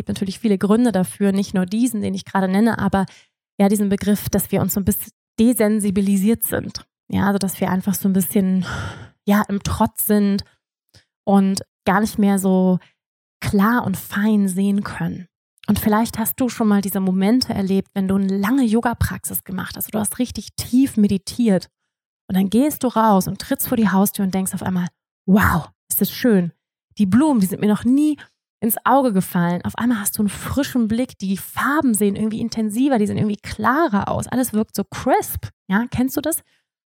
gibt natürlich viele Gründe dafür, nicht nur diesen, den ich gerade nenne, aber ja, diesen Begriff, dass wir uns so ein bisschen desensibilisiert sind. Ja, also dass wir einfach so ein bisschen ja im Trotz sind und gar nicht mehr so klar und fein sehen können. Und vielleicht hast du schon mal diese Momente erlebt, wenn du eine lange Yoga-Praxis gemacht hast, du hast richtig tief meditiert und dann gehst du raus und trittst vor die Haustür und denkst auf einmal, wow, ist das schön. Die Blumen, die sind mir noch nie ins Auge gefallen. Auf einmal hast du einen frischen Blick, die Farben sehen irgendwie intensiver, die sehen irgendwie klarer aus. Alles wirkt so crisp. Ja, kennst du das?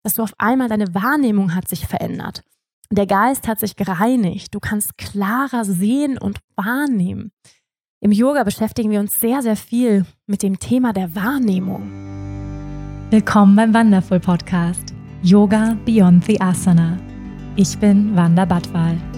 Dass du auf einmal deine Wahrnehmung hat sich verändert. Der Geist hat sich gereinigt. Du kannst klarer sehen und wahrnehmen. Im Yoga beschäftigen wir uns sehr, sehr viel mit dem Thema der Wahrnehmung. Willkommen beim Wonderful Podcast Yoga Beyond the Asana. Ich bin Wanda Badwal.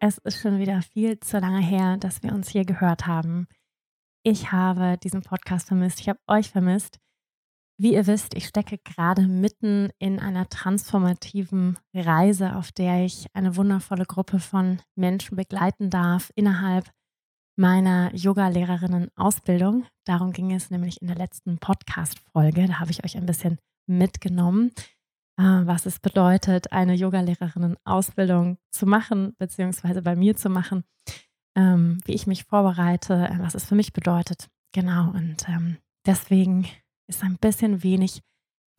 Es ist schon wieder viel zu lange her, dass wir uns hier gehört haben. Ich habe diesen Podcast vermisst. Ich habe euch vermisst. Wie ihr wisst, ich stecke gerade mitten in einer transformativen Reise, auf der ich eine wundervolle Gruppe von Menschen begleiten darf innerhalb meiner Yoga-Lehrerinnen-Ausbildung. Darum ging es nämlich in der letzten Podcast-Folge. Da habe ich euch ein bisschen mitgenommen, was es bedeutet, eine Yoga-Lehrerinnen-Ausbildung zu machen, beziehungsweise bei mir zu machen, ähm, wie ich mich vorbereite, was es für mich bedeutet. Genau, und ähm, deswegen ist ein bisschen wenig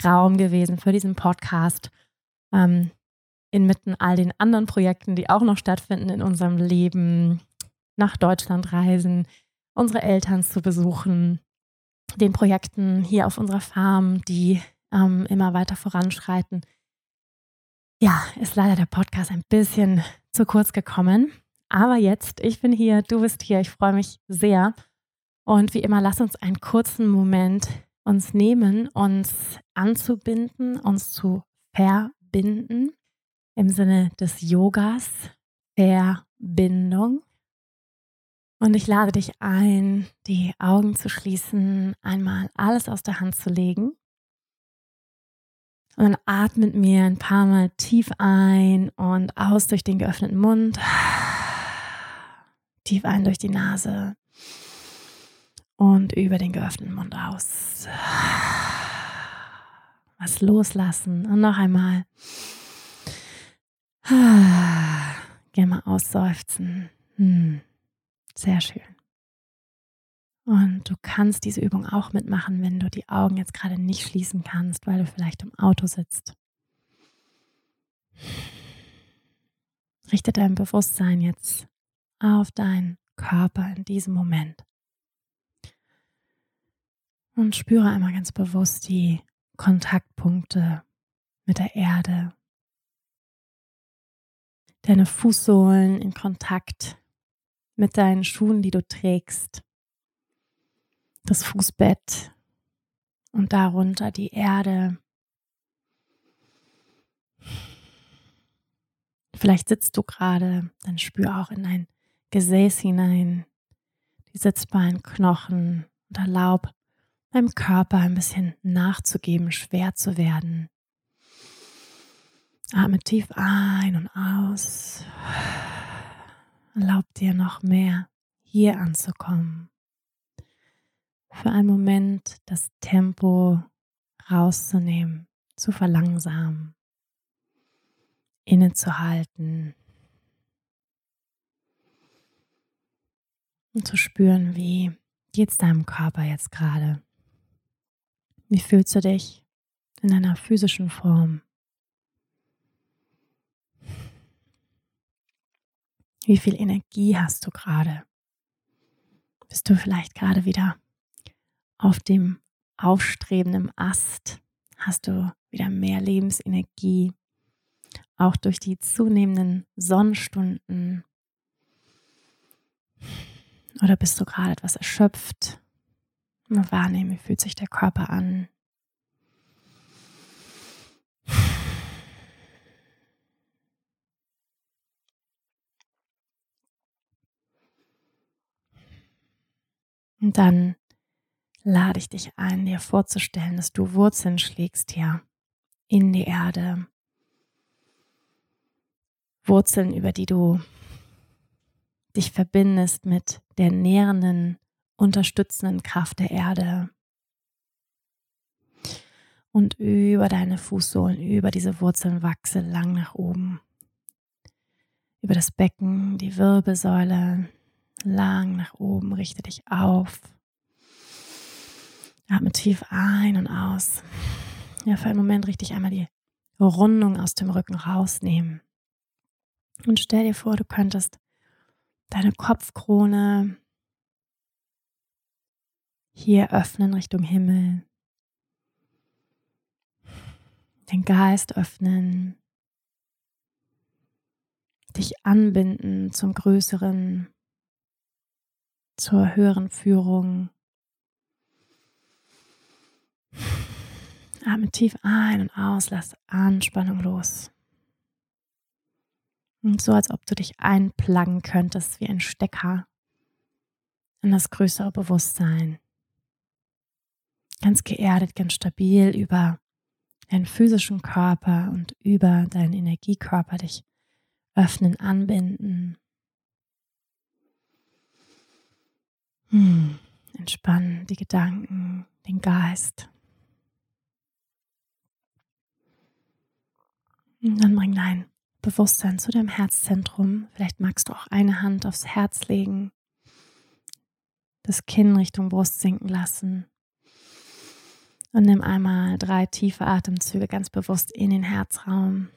Raum gewesen für diesen Podcast. Ähm, inmitten all den anderen Projekten, die auch noch stattfinden in unserem Leben, nach Deutschland reisen, unsere Eltern zu besuchen, den Projekten hier auf unserer Farm, die ähm, immer weiter voranschreiten. Ja, ist leider der Podcast ein bisschen zu kurz gekommen. Aber jetzt, ich bin hier, du bist hier, ich freue mich sehr. Und wie immer, lass uns einen kurzen Moment uns nehmen, uns anzubinden, uns zu verbinden im Sinne des Yogas, Verbindung. Und ich lade dich ein, die Augen zu schließen, einmal alles aus der Hand zu legen. Und dann atmet mir ein paar Mal tief ein und aus durch den geöffneten Mund. Tief ein durch die Nase und über den geöffneten Mund aus. Was loslassen und noch einmal. Gerne mal ausseufzen. Hm. Sehr schön. Und du kannst diese Übung auch mitmachen, wenn du die Augen jetzt gerade nicht schließen kannst, weil du vielleicht im Auto sitzt. Richte dein Bewusstsein jetzt auf deinen Körper in diesem Moment. Und spüre einmal ganz bewusst die Kontaktpunkte mit der Erde. Deine Fußsohlen in Kontakt mit deinen Schuhen, die du trägst. Das Fußbett und darunter die Erde. Vielleicht sitzt du gerade, dann spür auch in dein Gesäß hinein, die Sitzbeinknochen und erlaub deinem Körper ein bisschen nachzugeben, schwer zu werden. Atme tief ein und aus. Erlaub dir noch mehr hier anzukommen. Für einen Moment das Tempo rauszunehmen, zu verlangsamen, innezuhalten und zu spüren, wie geht es deinem Körper jetzt gerade. Wie fühlst du dich in deiner physischen Form? Wie viel Energie hast du gerade? Bist du vielleicht gerade wieder auf dem aufstrebenden Ast? Hast du wieder mehr Lebensenergie? Auch durch die zunehmenden Sonnenstunden? Oder bist du gerade etwas erschöpft? Mal wahrnehmen, wie fühlt sich der Körper an. Und dann lade ich dich ein, dir vorzustellen, dass du Wurzeln schlägst hier in die Erde. Wurzeln, über die du dich verbindest mit der nährenden, unterstützenden Kraft der Erde. Und über deine Fußsohlen, über diese Wurzeln wachse lang nach oben. Über das Becken, die Wirbelsäule, lang nach oben, richte dich auf. Atme tief ein und aus. Ja, für einen Moment richtig einmal die Rundung aus dem Rücken rausnehmen. Und stell dir vor, du könntest deine Kopfkrone hier öffnen Richtung Himmel. Den Geist öffnen. Dich anbinden zum Größeren, zur höheren Führung. Atme tief ein und aus, lass Anspannung los. Und so, als ob du dich einpluggen könntest wie ein Stecker in das größere Bewusstsein. Ganz geerdet, ganz stabil über deinen physischen Körper und über deinen Energiekörper dich öffnen, anbinden. Hm, entspannen die Gedanken, den Geist. Und dann bring dein Bewusstsein zu deinem Herzzentrum. Vielleicht magst du auch eine Hand aufs Herz legen, das Kinn Richtung Brust sinken lassen. Und nimm einmal drei tiefe Atemzüge ganz bewusst in den Herzraum.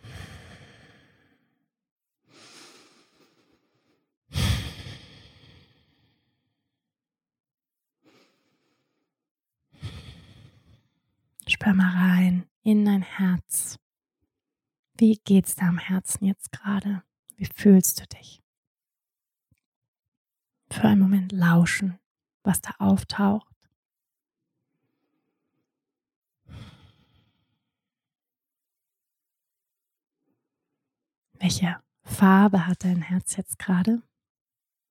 Spür mal rein in dein Herz. Wie geht's da am Herzen jetzt gerade? Wie fühlst du dich? Für einen Moment lauschen, was da auftaucht. Welche Farbe hat dein Herz jetzt gerade?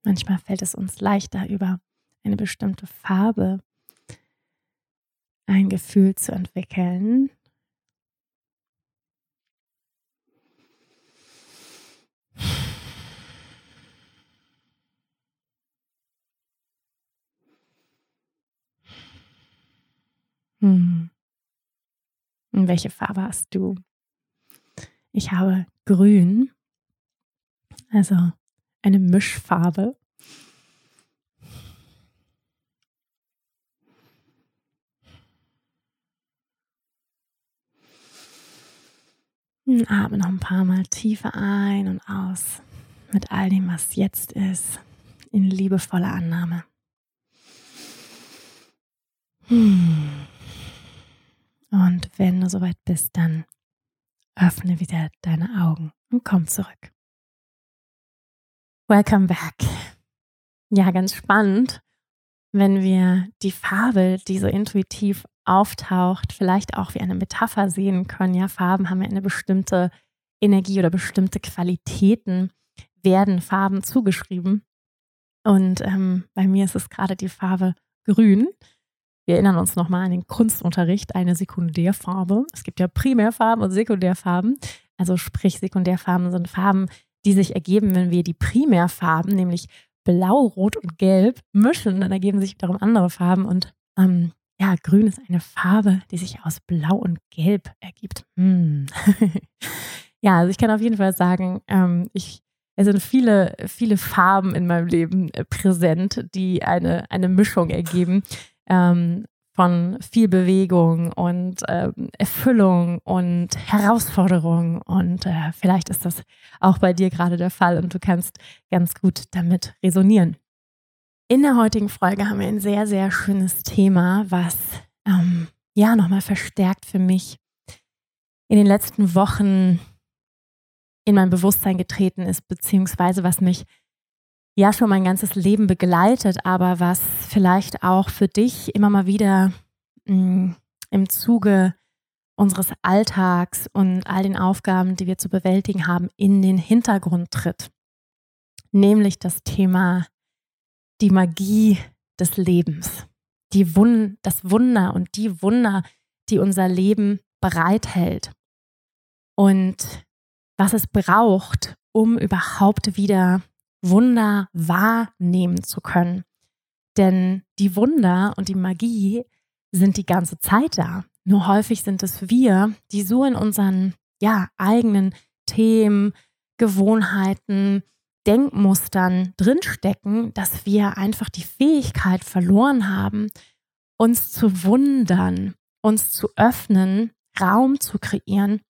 Manchmal fällt es uns leichter, über eine bestimmte Farbe ein Gefühl zu entwickeln, Hm. Und welche Farbe hast du? Ich habe grün, also eine Mischfarbe. Atme noch ein paar Mal tiefer ein und aus mit all dem, was jetzt ist, in liebevoller Annahme. Hm. Und wenn du soweit bist, dann öffne wieder deine Augen und komm zurück. Welcome back. Ja, ganz spannend, wenn wir die Farbe, die so intuitiv auftaucht, vielleicht auch wie eine Metapher sehen können. Ja, Farben haben ja eine bestimmte Energie oder bestimmte Qualitäten, werden Farben zugeschrieben. Und ähm, bei mir ist es gerade die Farbe Grün. Wir erinnern uns nochmal an den Kunstunterricht, eine Sekundärfarbe. Es gibt ja Primärfarben und Sekundärfarben. Also sprich, Sekundärfarben sind Farben, die sich ergeben, wenn wir die Primärfarben, nämlich Blau, Rot und Gelb, mischen. Dann ergeben sich wiederum andere Farben. Und ähm, ja, Grün ist eine Farbe, die sich aus Blau und Gelb ergibt. Hm. ja, also ich kann auf jeden Fall sagen, ähm, ich es sind viele, viele Farben in meinem Leben äh, präsent, die eine, eine Mischung ergeben ähm, von viel Bewegung und ähm, Erfüllung und Herausforderung. Und äh, vielleicht ist das auch bei dir gerade der Fall und du kannst ganz gut damit resonieren. In der heutigen Folge haben wir ein sehr, sehr schönes Thema, was ähm, ja nochmal verstärkt für mich in den letzten Wochen in mein Bewusstsein getreten ist, beziehungsweise was mich ja schon mein ganzes Leben begleitet, aber was vielleicht auch für dich immer mal wieder mh, mm, im Zuge unseres Alltags und all den Aufgaben, die wir zu bewältigen haben, in den Hintergrund tritt. Nämlich das Thema die Magie des Lebens, die Wun das Wunder und die Wunder, die unser Leben bereithält und was es braucht, um überhaupt wieder Wunder wahrnehmen zu können. Denn die Wunder und die Magie sind die ganze Zeit da. Nur häufig sind es wir, die so in unseren ja, eigenen Themen, Gewohnheiten, Denkmustern drinstecken, dass wir einfach die Fähigkeit verloren haben, uns zu wundern, uns zu öffnen, Raum zu kreieren,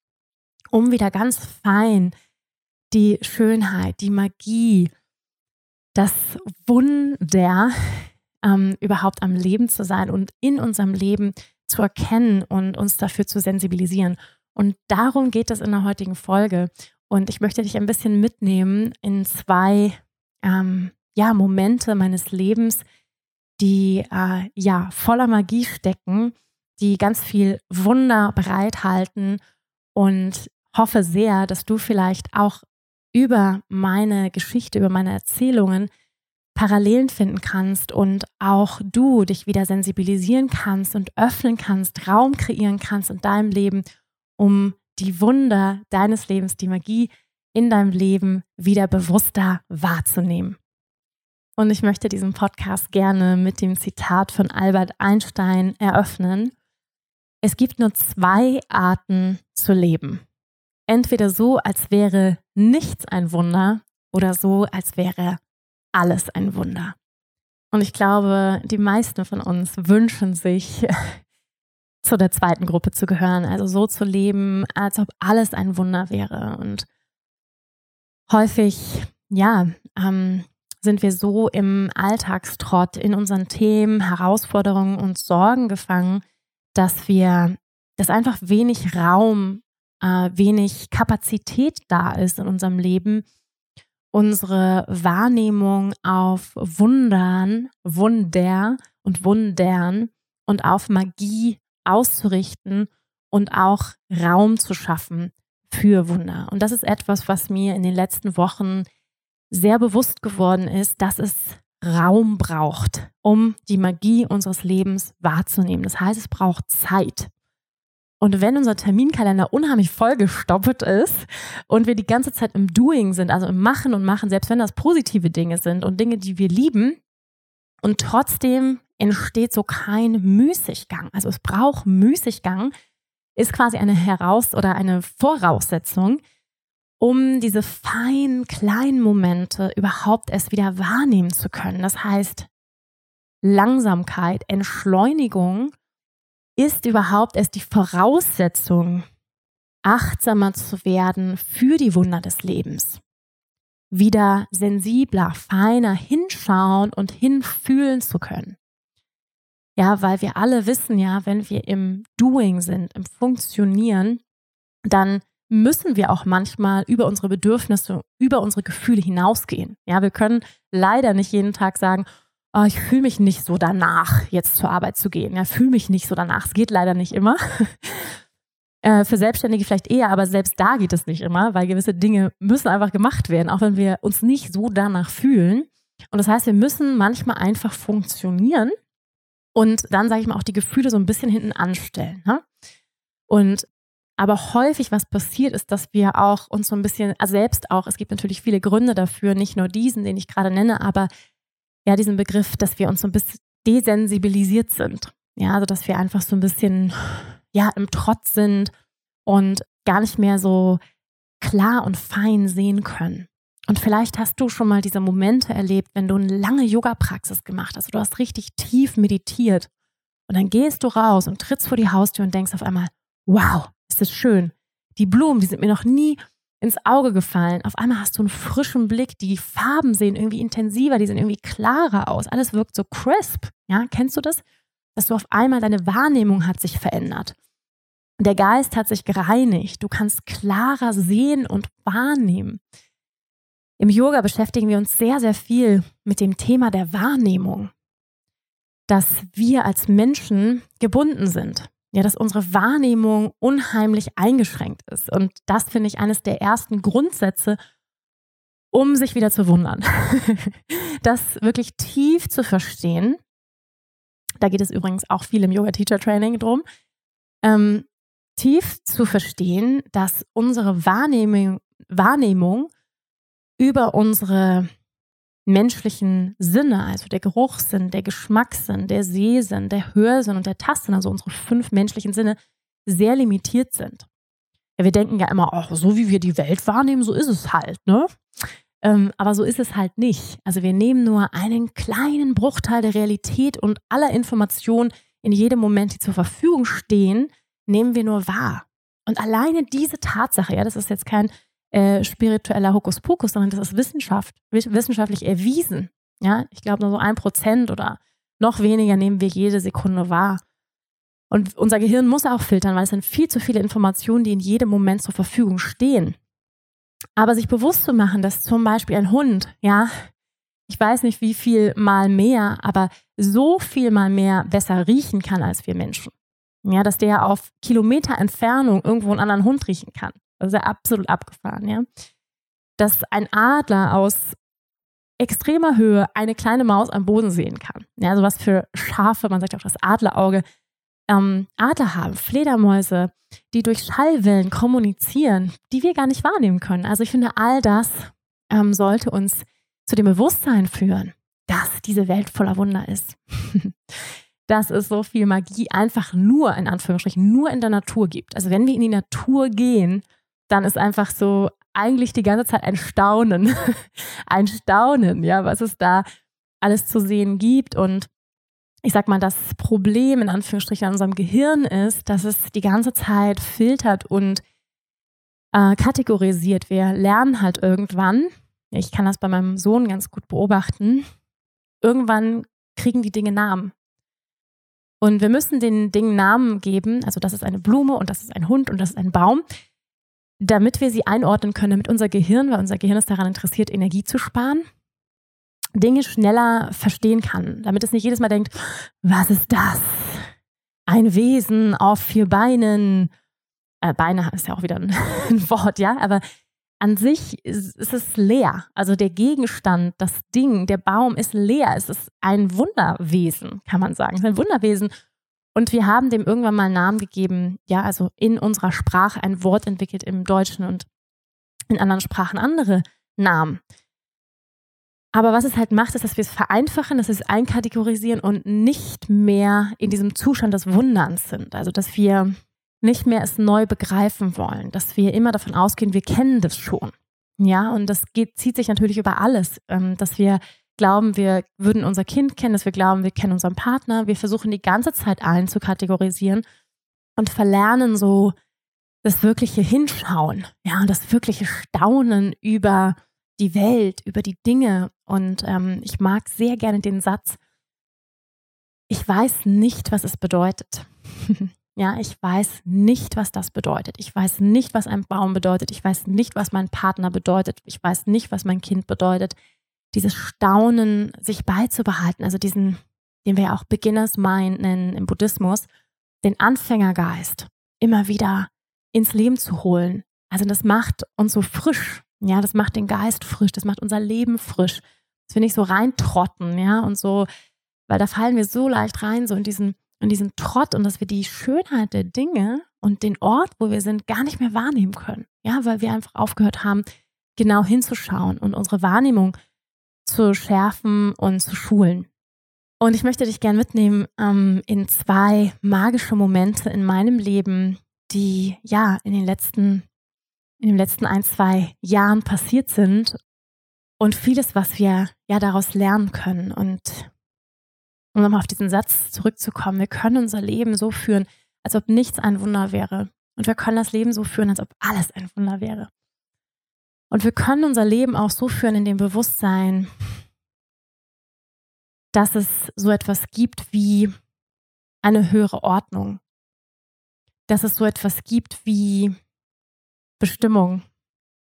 um wieder ganz fein die Schönheit, die Magie, das Wunder ähm, überhaupt am Leben zu sein und in unserem Leben zu erkennen und uns dafür zu sensibilisieren. Und darum geht es in der heutigen Folge. Und ich möchte dich ein bisschen mitnehmen in zwei ähm, ja, Momente meines Lebens, die äh, ja voller Magie stecken, die ganz viel Wunder bereithalten und hoffe sehr, dass du vielleicht auch über meine Geschichte, über meine Erzählungen Parallelen finden kannst und auch du dich wieder sensibilisieren kannst und öffnen kannst, Raum kreieren kannst in deinem Leben, um die Wunder deines Lebens, die Magie in deinem Leben wieder bewusster wahrzunehmen. Und ich möchte diesen Podcast gerne mit dem Zitat von Albert Einstein eröffnen. Es gibt nur zwei Arten zu leben. Entweder so, als wäre nichts ein Wunder oder so, als wäre alles ein Wunder. Und ich glaube, die meisten von uns wünschen sich, zu der zweiten Gruppe zu gehören, also so zu leben, als ob alles ein Wunder wäre. Und häufig, ja, ähm, sind wir so im Alltagstrott, in unseren Themen, Herausforderungen und Sorgen gefangen, dass wir, dass einfach wenig Raum, äh, wenig Kapazität da ist in unserem Leben, unsere Wahrnehmung auf Wundern, Wunder und Wundern und auf Magie auszurichten und auch Raum zu schaffen für Wunder. Und das ist etwas, was mir in den letzten Wochen sehr bewusst geworden ist, dass es Raum braucht, um die Magie unseres Lebens wahrzunehmen. Das heißt, es braucht Zeit. Und wenn unser Terminkalender unheimlich vollgestoppt ist und wir die ganze Zeit im Doing sind, also im Machen und Machen, selbst wenn das positive Dinge sind und Dinge, die wir lieben, und trotzdem entsteht so kein Müßiggang. Also es braucht Müßiggang, ist quasi eine Heraus- oder eine Voraussetzung, um diese feinen, kleinen Momente überhaupt erst wieder wahrnehmen zu können. Das heißt, Langsamkeit, Entschleunigung ist überhaupt erst die Voraussetzung, achtsamer zu werden für die Wunder des Lebens. Wieder sensibler, feiner hinschauen und hinfühlen zu können. Ja, weil wir alle wissen ja, wenn wir im Doing sind, im Funktionieren, dann müssen wir auch manchmal über unsere Bedürfnisse, über unsere Gefühle hinausgehen. Ja, wir können leider nicht jeden Tag sagen, oh, ich fühle mich nicht so danach, jetzt zur Arbeit zu gehen. Ja, fühle mich nicht so danach. Es geht leider nicht immer. äh, für Selbstständige vielleicht eher, aber selbst da geht es nicht immer, weil gewisse Dinge müssen einfach gemacht werden, auch wenn wir uns nicht so danach fühlen. Und das heißt, wir müssen manchmal einfach funktionieren und dann, sage ich mal, auch die Gefühle so ein bisschen hinten anstellen. Ne? Und aber häufig, was passiert, ist, dass wir auch uns so ein bisschen, also selbst auch, es gibt natürlich viele Gründe dafür, nicht nur diesen, den ich gerade nenne, aber ja, diesen Begriff, dass wir uns so ein bisschen desensibilisiert sind. Ja, also dass wir einfach so ein bisschen, ja, im Trotz sind und gar nicht mehr so klar und fein sehen können. Und vielleicht hast du schon mal diese Momente erlebt, wenn du eine lange Yoga-Praxis gemacht hast, du hast richtig tief meditiert und dann gehst du raus und trittst vor die Haustür und denkst auf einmal, wow, ist das schön. Die Blumen, die sind mir noch nie ins Auge gefallen. Auf einmal hast du einen frischen Blick, die Farben sehen irgendwie intensiver, die sehen irgendwie klarer aus. Alles wirkt so crisp. Ja, kennst du das? Dass du auf einmal deine Wahrnehmung hat sich verändert. Der Geist hat sich gereinigt. Du kannst klarer sehen und wahrnehmen. Im Yoga beschäftigen wir uns sehr, sehr viel mit dem Thema der Wahrnehmung, dass wir als Menschen gebunden sind. Ja, dass unsere Wahrnehmung unheimlich eingeschränkt ist. Und das finde ich eines der ersten Grundsätze, um sich wieder zu wundern. das wirklich tief zu verstehen. Da geht es übrigens auch viel im Yoga Teacher Training drum. Ähm, tief zu verstehen, dass unsere Wahrnehmung, Wahrnehmung über unsere menschlichen Sinne, also der Geruchssinn, der Geschmackssinn, der Sehsinn, der Hörsinn und der Tastsinn, also unsere fünf menschlichen Sinne, sehr limitiert sind. Ja, wir denken ja immer, oh, so wie wir die Welt wahrnehmen, so ist es halt, ne? Ähm, aber so ist es halt nicht. Also wir nehmen nur einen kleinen Bruchteil der Realität und aller Informationen in jedem Moment, die zur Verfügung stehen, nehmen wir nur wahr. Und alleine diese Tatsache, ja, das ist jetzt kein äh, spiritueller Hokuspokus, sondern das ist Wissenschaft, wissenschaftlich erwiesen. Ja, ich glaube nur so ein Prozent oder noch weniger nehmen wir jede Sekunde wahr. Und unser Gehirn muss auch filtern, weil es sind viel zu viele Informationen, die in jedem Moment zur Verfügung stehen. Aber sich bewusst zu machen, dass zum Beispiel ein Hund, ja, ich weiß nicht wie viel mal mehr, aber so viel mal mehr besser riechen kann als wir Menschen. Ja, dass der auf Kilometer Entfernung irgendwo einen anderen Hund riechen kann. Ja absolut abgefahren, ja. Dass ein Adler aus extremer Höhe eine kleine Maus am Boden sehen kann. Ja, also was für Schafe, man sagt auch das Adlerauge, ähm, Adler haben, Fledermäuse, die durch Schallwellen kommunizieren, die wir gar nicht wahrnehmen können. Also ich finde, all das ähm, sollte uns zu dem Bewusstsein führen, dass diese Welt voller Wunder ist. dass es so viel Magie einfach nur, in Anführungsstrichen, nur in der Natur gibt. Also wenn wir in die Natur gehen, dann ist einfach so eigentlich die ganze Zeit ein Staunen. ein Staunen, ja, was es da alles zu sehen gibt. Und ich sag mal, das Problem in Anführungsstrichen an unserem Gehirn ist, dass es die ganze Zeit filtert und äh, kategorisiert. Wir lernen halt irgendwann, ich kann das bei meinem Sohn ganz gut beobachten, irgendwann kriegen die Dinge Namen. Und wir müssen den Dingen Namen geben. Also das ist eine Blume und das ist ein Hund und das ist ein Baum, damit wir sie einordnen können, damit unser Gehirn, weil unser Gehirn ist daran interessiert, Energie zu sparen, Dinge schneller verstehen kann, damit es nicht jedes Mal denkt, was ist das? Ein Wesen auf vier Beinen. Äh, Beine ist ja auch wieder ein, ein Wort, ja, aber an sich ist, ist, es leer. Also der Gegenstand, das Ding, der Baum ist leer. Es ist ein Wunderwesen, kann man sagen. Es ist ein Wunderwesen. Und wir haben dem irgendwann mal einen Namen gegeben, ja, also in unserer Sprache ein Wort entwickelt im Deutschen und in anderen Sprachen andere Namen. Aber was es halt macht, ist, dass wir es vereinfachen, dass wir es einkategorisieren und nicht mehr in diesem Zustand des Wunderns sind. Also, dass wir nicht mehr es neu begreifen wollen, dass wir immer davon ausgehen, wir kennen das schon. Ja, und das geht, zieht sich natürlich über alles, ähm, dass wir glauben, wir würden unser Kind kennen, dass wir glauben, wir kennen unseren Partner. Wir versuchen die ganze Zeit allen zu kategorisieren und verlernen so das wirkliche Hinschauen, ja, das wirkliche Staunen über die Welt, über die Dinge. Und ähm, ich mag sehr gerne den Satz, ich weiß nicht, was es bedeutet. Ja, ich weiß nicht, was das bedeutet. Ich weiß nicht, was ein Baum bedeutet. Ich weiß nicht, was mein Partner bedeutet. Ich weiß nicht, was mein Kind bedeutet. Dieses Staunen sich beizubehalten, also diesen, den wir ja auch Beginners Mind nennen im Buddhismus, den Anfängergeist immer wieder ins Leben zu holen. Also das macht uns so frisch. Ja, das macht den Geist frisch. Das macht unser Leben frisch. Das finde ich so reintrotten, ja, und so, weil da fallen wir so leicht rein, so in diesen und diesen Trott und dass wir die Schönheit der Dinge und den Ort, wo wir sind, gar nicht mehr wahrnehmen können. Ja, weil wir einfach aufgehört haben, genau hinzuschauen und unsere Wahrnehmung zu schärfen und zu schulen. Und ich möchte dich gerne mitnehmen ähm, in zwei magische Momente in meinem Leben, die ja in den letzten, in den letzten ein, zwei Jahren passiert sind und vieles, was wir ja daraus lernen können. Und um nochmal auf diesen Satz zurückzukommen, wir können unser Leben so führen, als ob nichts ein Wunder wäre. Und wir können das Leben so führen, als ob alles ein Wunder wäre. Und wir können unser Leben auch so führen in dem Bewusstsein, dass es so etwas gibt wie eine höhere Ordnung. Dass es so etwas gibt wie Bestimmung.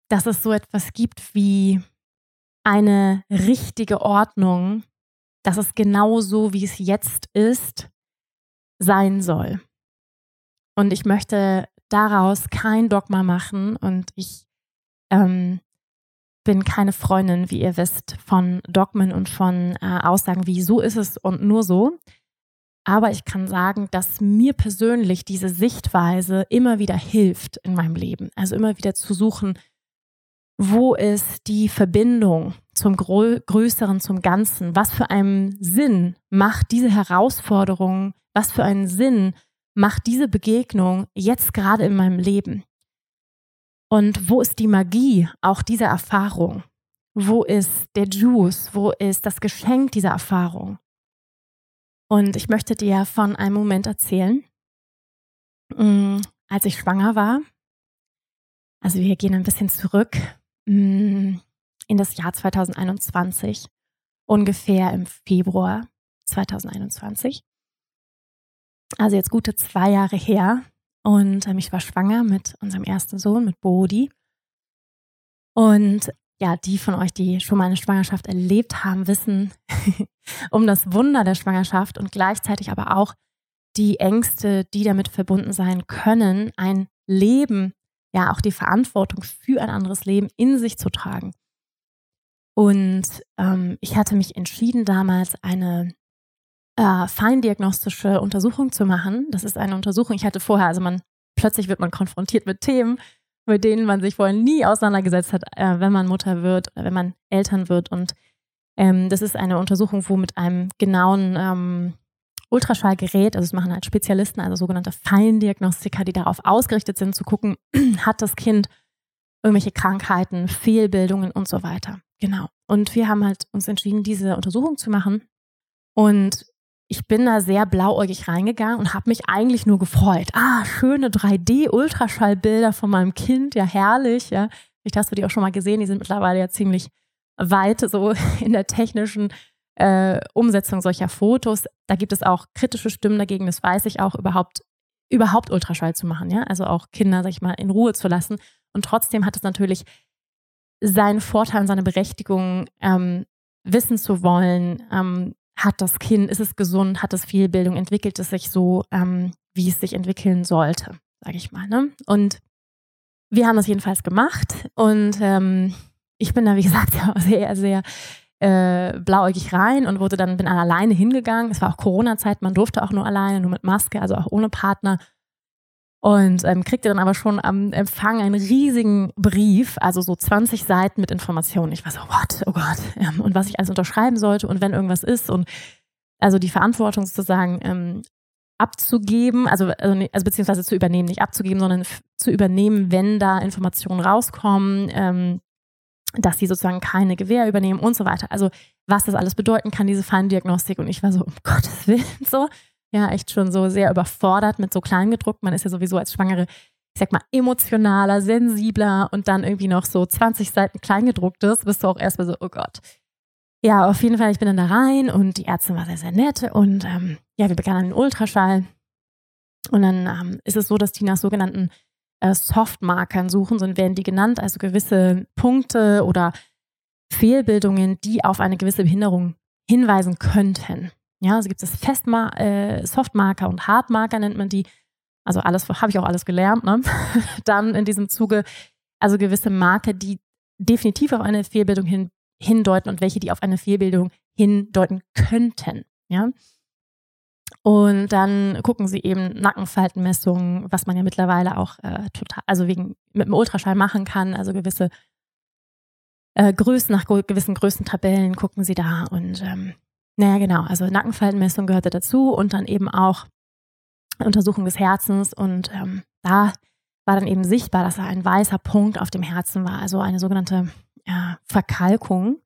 Dass es so etwas gibt wie eine richtige Ordnung, dass es genau so, wie es jetzt ist, sein soll. Und ich möchte daraus kein Dogma machen und ich ähm, bin keine Freundin, wie ihr wisst, von Dogmen und von äh, Aussagen wie so ist es und nur so. Aber ich kann sagen, dass mir persönlich diese Sichtweise immer wieder hilft in meinem Leben. Also immer wieder zu suchen, wo ist die Verbindung zum Größeren, zum Ganzen? Was für einen Sinn macht diese Herausforderung? Was für einen Sinn macht diese Begegnung jetzt gerade in meinem Leben? Und wo ist die Magie auch dieser Erfahrung? Wo ist der Juice? Wo ist das Geschenk dieser Erfahrung? Und ich möchte dir von einem Moment erzählen, mm, als ich schwanger war. Also wir gehen ein bisschen zurück mm, in das Jahr 2021, ungefähr im Februar 2021. Also jetzt gute zwei Jahre her. Und ähm, ich war schwanger mit unserem ersten Sohn, mit Bodhi. Und ja, die von euch, die schon mal eine Schwangerschaft erlebt haben, wissen um das Wunder der Schwangerschaft und gleichzeitig aber auch die Ängste, die damit verbunden sein können, ein Leben, ja auch die Verantwortung für ein anderes Leben in sich zu tragen. Und ähm, ich hatte mich entschieden, damals eine äh, feindiagnostische Untersuchung zu machen. Das ist eine Untersuchung, ich hatte vorher, also man plötzlich wird man konfrontiert mit Themen, mit denen man sich vorher nie auseinandergesetzt hat, äh, wenn man Mutter wird wenn man Eltern wird. Und ähm, das ist eine Untersuchung, wo mit einem genauen ähm, Ultraschallgerät, also es machen halt Spezialisten, also sogenannte Feindiagnostiker, die darauf ausgerichtet sind, zu gucken, hat das Kind irgendwelche Krankheiten, Fehlbildungen und so weiter. Genau. Und wir haben halt uns entschieden, diese Untersuchung zu machen. Und ich bin da sehr blauäugig reingegangen und habe mich eigentlich nur gefreut. Ah, schöne 3D-Ultraschallbilder von meinem Kind, ja herrlich. Ja. Ich du die auch schon mal gesehen, die sind mittlerweile ja ziemlich weit so in der technischen äh, Umsetzung solcher Fotos. Da gibt es auch kritische Stimmen dagegen, das weiß ich auch, überhaupt, überhaupt Ultraschall zu machen, ja. Also auch Kinder, sag ich mal, in Ruhe zu lassen. Und trotzdem hat es natürlich seinen Vorteil und seine Berechtigung, ähm, wissen zu wollen, ähm, hat das Kind, ist es gesund, hat es viel Bildung, entwickelt es sich so, ähm, wie es sich entwickeln sollte, sage ich mal. Ne? Und wir haben das jedenfalls gemacht und ähm, ich bin da, wie gesagt, sehr, sehr äh, blauäugig rein und wurde dann, bin alleine hingegangen. Es war auch Corona-Zeit, man durfte auch nur alleine, nur mit Maske, also auch ohne Partner. Und ähm, kriegte dann aber schon am Empfang einen riesigen Brief, also so 20 Seiten mit Informationen. Ich war so, what, oh Gott, ähm, und was ich alles unterschreiben sollte und wenn irgendwas ist und also die Verantwortung sozusagen ähm, abzugeben, also, also, also beziehungsweise zu übernehmen, nicht abzugeben, sondern zu übernehmen, wenn da Informationen rauskommen, ähm, dass sie sozusagen keine Gewähr übernehmen und so weiter. Also was das alles bedeuten kann, diese Feindiagnostik. Und ich war so, um Gottes Willen, so ja echt schon so sehr überfordert mit so klein gedruckt. Man ist ja sowieso als Schwangere, ich sag mal, emotionaler, sensibler und dann irgendwie noch so 20 Seiten kleingedrucktes, bist du auch erstmal so, oh Gott. Ja, auf jeden Fall, ich bin dann da rein und die Ärztin war sehr, sehr nett und ähm, ja, wir begannen den Ultraschall. Und dann ähm, ist es so, dass die nach sogenannten äh, Softmarkern suchen, so werden die genannt, also gewisse Punkte oder Fehlbildungen, die auf eine gewisse Behinderung hinweisen könnten. Ja, also gibt es Festma äh, Softmarker und Hardmarker nennt man die. Also alles habe ich auch alles gelernt. Ne? Dann in diesem Zuge also gewisse Marker, die definitiv auf eine Fehlbildung hin, hindeuten und welche, die auf eine Fehlbildung hindeuten könnten. Ja. Und dann gucken sie eben Nackenfaltenmessungen, was man ja mittlerweile auch äh, total, also wegen mit dem Ultraschall machen kann, also gewisse äh, Größen, nach gewissen Größentabellen gucken sie da und ähm, naja, genau. Also Nackenfaltenmessung gehörte dazu und dann eben auch Untersuchung des Herzens. Und ähm, da war dann eben sichtbar, dass da ein weißer Punkt auf dem Herzen war, also eine sogenannte ja, Verkalkung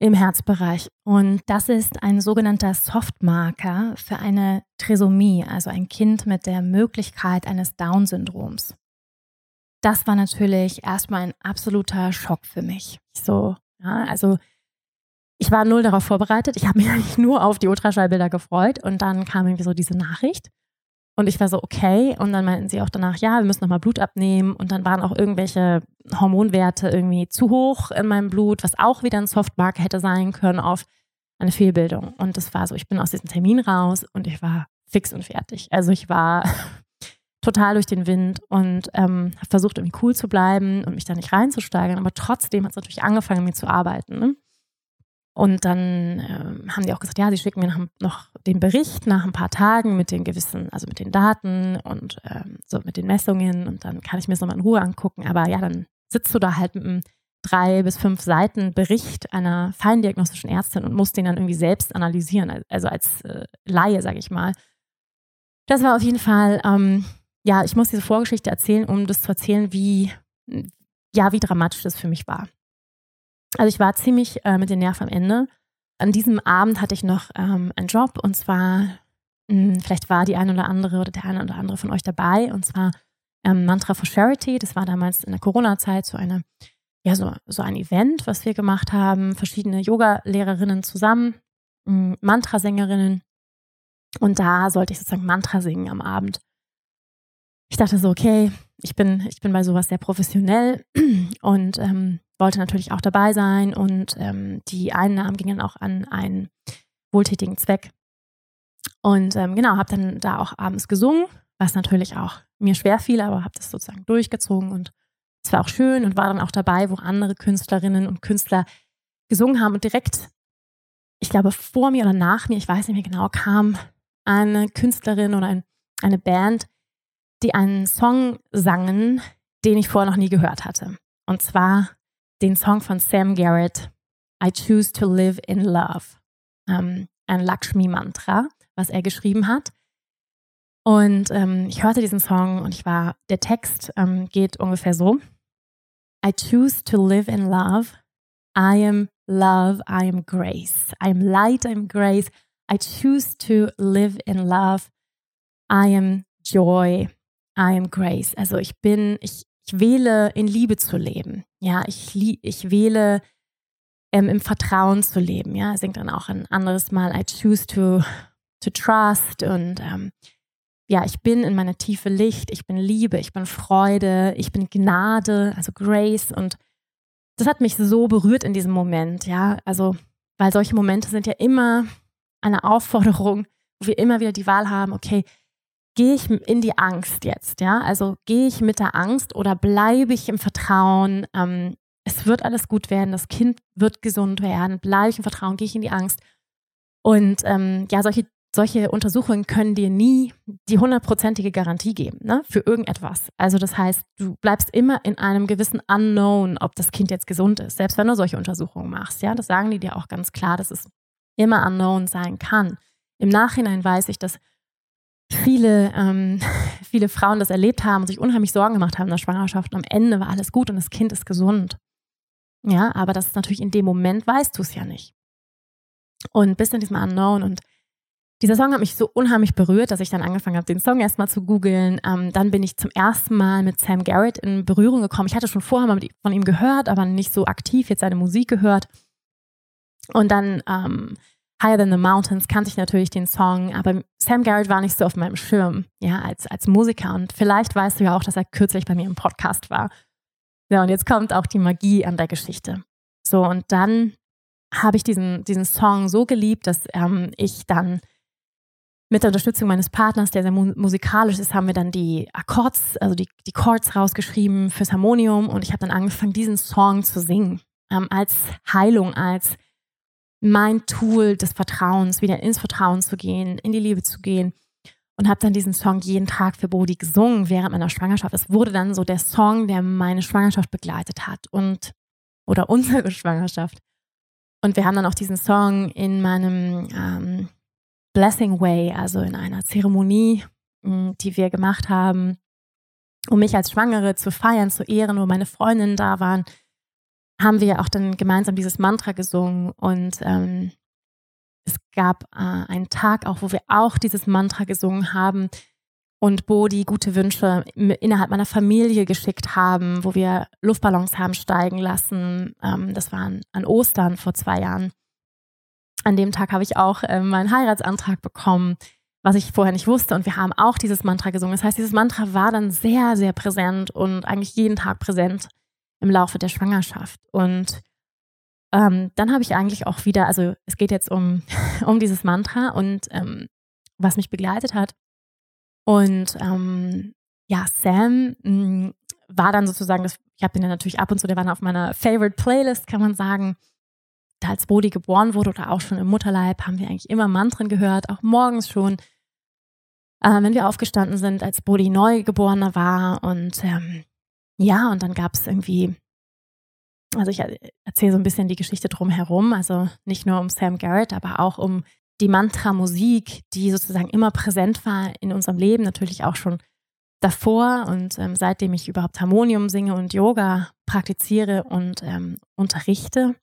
im Herzbereich. Und das ist ein sogenannter Softmarker für eine Trisomie, also ein Kind mit der Möglichkeit eines Down-Syndroms. Das war natürlich erstmal ein absoluter Schock für mich. So, ja, also ich war null darauf vorbereitet. Ich habe mich eigentlich nur auf die Ultraschallbilder gefreut und dann kam irgendwie so diese Nachricht. Und ich war so, okay. Und dann meinten sie auch danach, ja, wir müssen nochmal Blut abnehmen. Und dann waren auch irgendwelche Hormonwerte irgendwie zu hoch in meinem Blut, was auch wieder ein Softmarker hätte sein können auf eine Fehlbildung. Und das war so, ich bin aus diesem Termin raus und ich war fix und fertig. Also ich war total durch den Wind und ähm, habe versucht, irgendwie cool zu bleiben und mich da nicht reinzusteigern. Aber trotzdem hat es natürlich angefangen, mir zu arbeiten. Ne? Und dann äh, haben die auch gesagt, ja, sie schicken mir nach, noch den Bericht nach ein paar Tagen mit den gewissen, also mit den Daten und ähm, so mit den Messungen und dann kann ich mir das nochmal in Ruhe angucken. Aber ja, dann sitzt du da halt mit einem drei bis fünf Seiten Bericht einer feindiagnostischen Ärztin und musst den dann irgendwie selbst analysieren, also als äh, Laie, sage ich mal. Das war auf jeden Fall, ähm, ja, ich muss diese Vorgeschichte erzählen, um das zu erzählen, wie, ja, wie dramatisch das für mich war. Also ich war ziemlich äh, mit den Nerven am Ende. An diesem Abend hatte ich noch ähm, einen Job und zwar, mh, hm, vielleicht war die eine oder andere oder der eine oder andere von euch dabei und zwar ähm, Mantra for Charity. Das war damals in der Corona-Zeit so ja, so, so ein Event, was wir gemacht haben. Verschiedene Yoga-Lehrerinnen zusammen, hm, Mantrasängerinnen. Und da sollte ich sozusagen Mantra singen am Abend. Ich dachte so, okay, ich bin, ich bin bei sowas sehr professionell und ähm, wollte natürlich auch dabei sein und ähm, die Einnahmen gingen auch an einen wohltätigen Zweck. Und ähm, genau, habe dann da auch abends gesungen, was natürlich auch mir schwer fiel, aber habe das sozusagen durchgezogen und es war auch schön und war dann auch dabei, wo andere Künstlerinnen und Künstler gesungen haben und direkt, ich glaube vor mir oder nach mir, ich weiß nicht mehr genau, kam eine Künstlerin oder ein, eine Band, die einen Song sangen, den ich vorher noch nie gehört hatte. Und zwar den Song von Sam Garrett, I Choose to Live in Love, ähm, ein Lakshmi-Mantra, was er geschrieben hat. Und ähm, ich hörte diesen Song und ich war, der Text ähm, geht ungefähr so. I choose to live in love. I am love. I am grace. I am light. I am grace. I choose to live in love. I am joy. I am grace. Also ich bin, ich, ich wähle in Liebe zu leben. Ja, ich, ich wähle ähm, im Vertrauen zu leben. Ja, singt dann auch ein anderes Mal, I choose to, to trust und ähm, ja, ich bin in meiner tiefe Licht, ich bin Liebe, ich bin Freude, ich bin Gnade, also Grace und das hat mich so berührt in diesem Moment, ja, also weil solche Momente sind ja immer eine Aufforderung, wo wir immer wieder die Wahl haben, okay, gehe ich in die Angst jetzt, ja? Also gehe ich mit der Angst oder bleibe ich im Vertrauen, ähm, es wird alles gut werden, das Kind wird gesund werden, bleibe ich im Vertrauen, gehe ich in die Angst. Und ähm, ja, solche, solche Untersuchungen können dir nie die hundertprozentige Garantie geben, ne, für irgendetwas. Also das heißt, du bleibst immer in einem gewissen Unknown, ob das Kind jetzt gesund ist, selbst wenn du solche Untersuchungen machst, ja, das sagen die dir auch ganz klar, dass es immer unknown sein kann. Im Nachhinein weiß ich, dass viele, ähm, viele Frauen das erlebt haben und sich unheimlich Sorgen gemacht haben in der Schwangerschaft. Und am Ende war alles gut und das Kind ist gesund. Ja, aber das ist natürlich in dem Moment weißt du es ja nicht. Und bis in diesem Unknown und dieser Song hat mich so unheimlich berührt, dass ich dann angefangen habe, den Song erstmal zu googeln. Ähm, dann bin ich zum ersten Mal mit Sam Garrett in Berührung gekommen. Ich hatte schon vorher mal von ihm gehört, aber nicht so aktiv jetzt seine Musik gehört. Und dann ähm, Higher Than the Mountains kannte ich natürlich den Song, aber Sam Garrett war nicht so auf meinem Schirm, ja, als, als Musiker. Und vielleicht weißt du ja auch, dass er kürzlich bei mir im Podcast war. Ja, und jetzt kommt auch die Magie an der Geschichte. So, und dann habe ich diesen, diesen Song so geliebt, dass ähm, ich dann mit der Unterstützung meines Partners, der sehr mu musikalisch ist, haben wir dann die Akkords, also die, die Chords rausgeschrieben fürs Harmonium und ich habe dann angefangen, diesen Song zu singen. Ähm, als Heilung, als mein Tool des Vertrauens, wieder ins Vertrauen zu gehen, in die Liebe zu gehen. Und habe dann diesen Song jeden Tag für Bodhi gesungen während meiner Schwangerschaft. Es wurde dann so der Song, der meine Schwangerschaft begleitet hat und oder unsere Schwangerschaft. Und wir haben dann auch diesen Song in meinem ähm, Blessing Way, also in einer Zeremonie, hm, die wir gemacht haben, um mich als Schwangere zu feiern, zu ehren, wo meine Freundinnen da waren, haben wir auch dann gemeinsam dieses Mantra gesungen und ähm, es gab äh, einen Tag auch, wo wir auch dieses Mantra gesungen haben und Bodhi gute Wünsche innerhalb meiner Familie geschickt haben, wo wir Luftballons haben steigen lassen. Ähm, das war an, an, Ostern vor zwei Jahren. An dem Tag habe ich auch äh, meinen Heiratsantrag bekommen was ich vorher nicht wusste. Und wir haben auch dieses Mantra gesungen. Das heißt, dieses Mantra war dann sehr, sehr präsent und eigentlich jeden Tag präsent im Laufe der Schwangerschaft. Und ähm, dann habe ich eigentlich auch wieder, also es geht jetzt um, um dieses Mantra und ähm, was mich begleitet hat. Und ähm, ja, Sam mh, mm, war dann sozusagen, das, ich habe den dann natürlich ab und zu, der war auf meiner Favorite Playlist, kann man sagen. Da als Bodhi geboren wurde oder auch schon im Mutterleib, haben wir eigentlich immer Mantren gehört, auch morgens schon, äh, wenn wir aufgestanden sind, als Bodhi Neugeborener war. Und ähm, ja, und dann gab es irgendwie also ich erzähle so ein bisschen die Geschichte drumherum, also nicht nur um Sam Garrett, aber auch um die Mantra-Musik, die sozusagen immer präsent war in unserem Leben, natürlich auch schon davor und ähm, seitdem ich überhaupt Harmonium singe und Yoga praktiziere und ähm, unterrichte.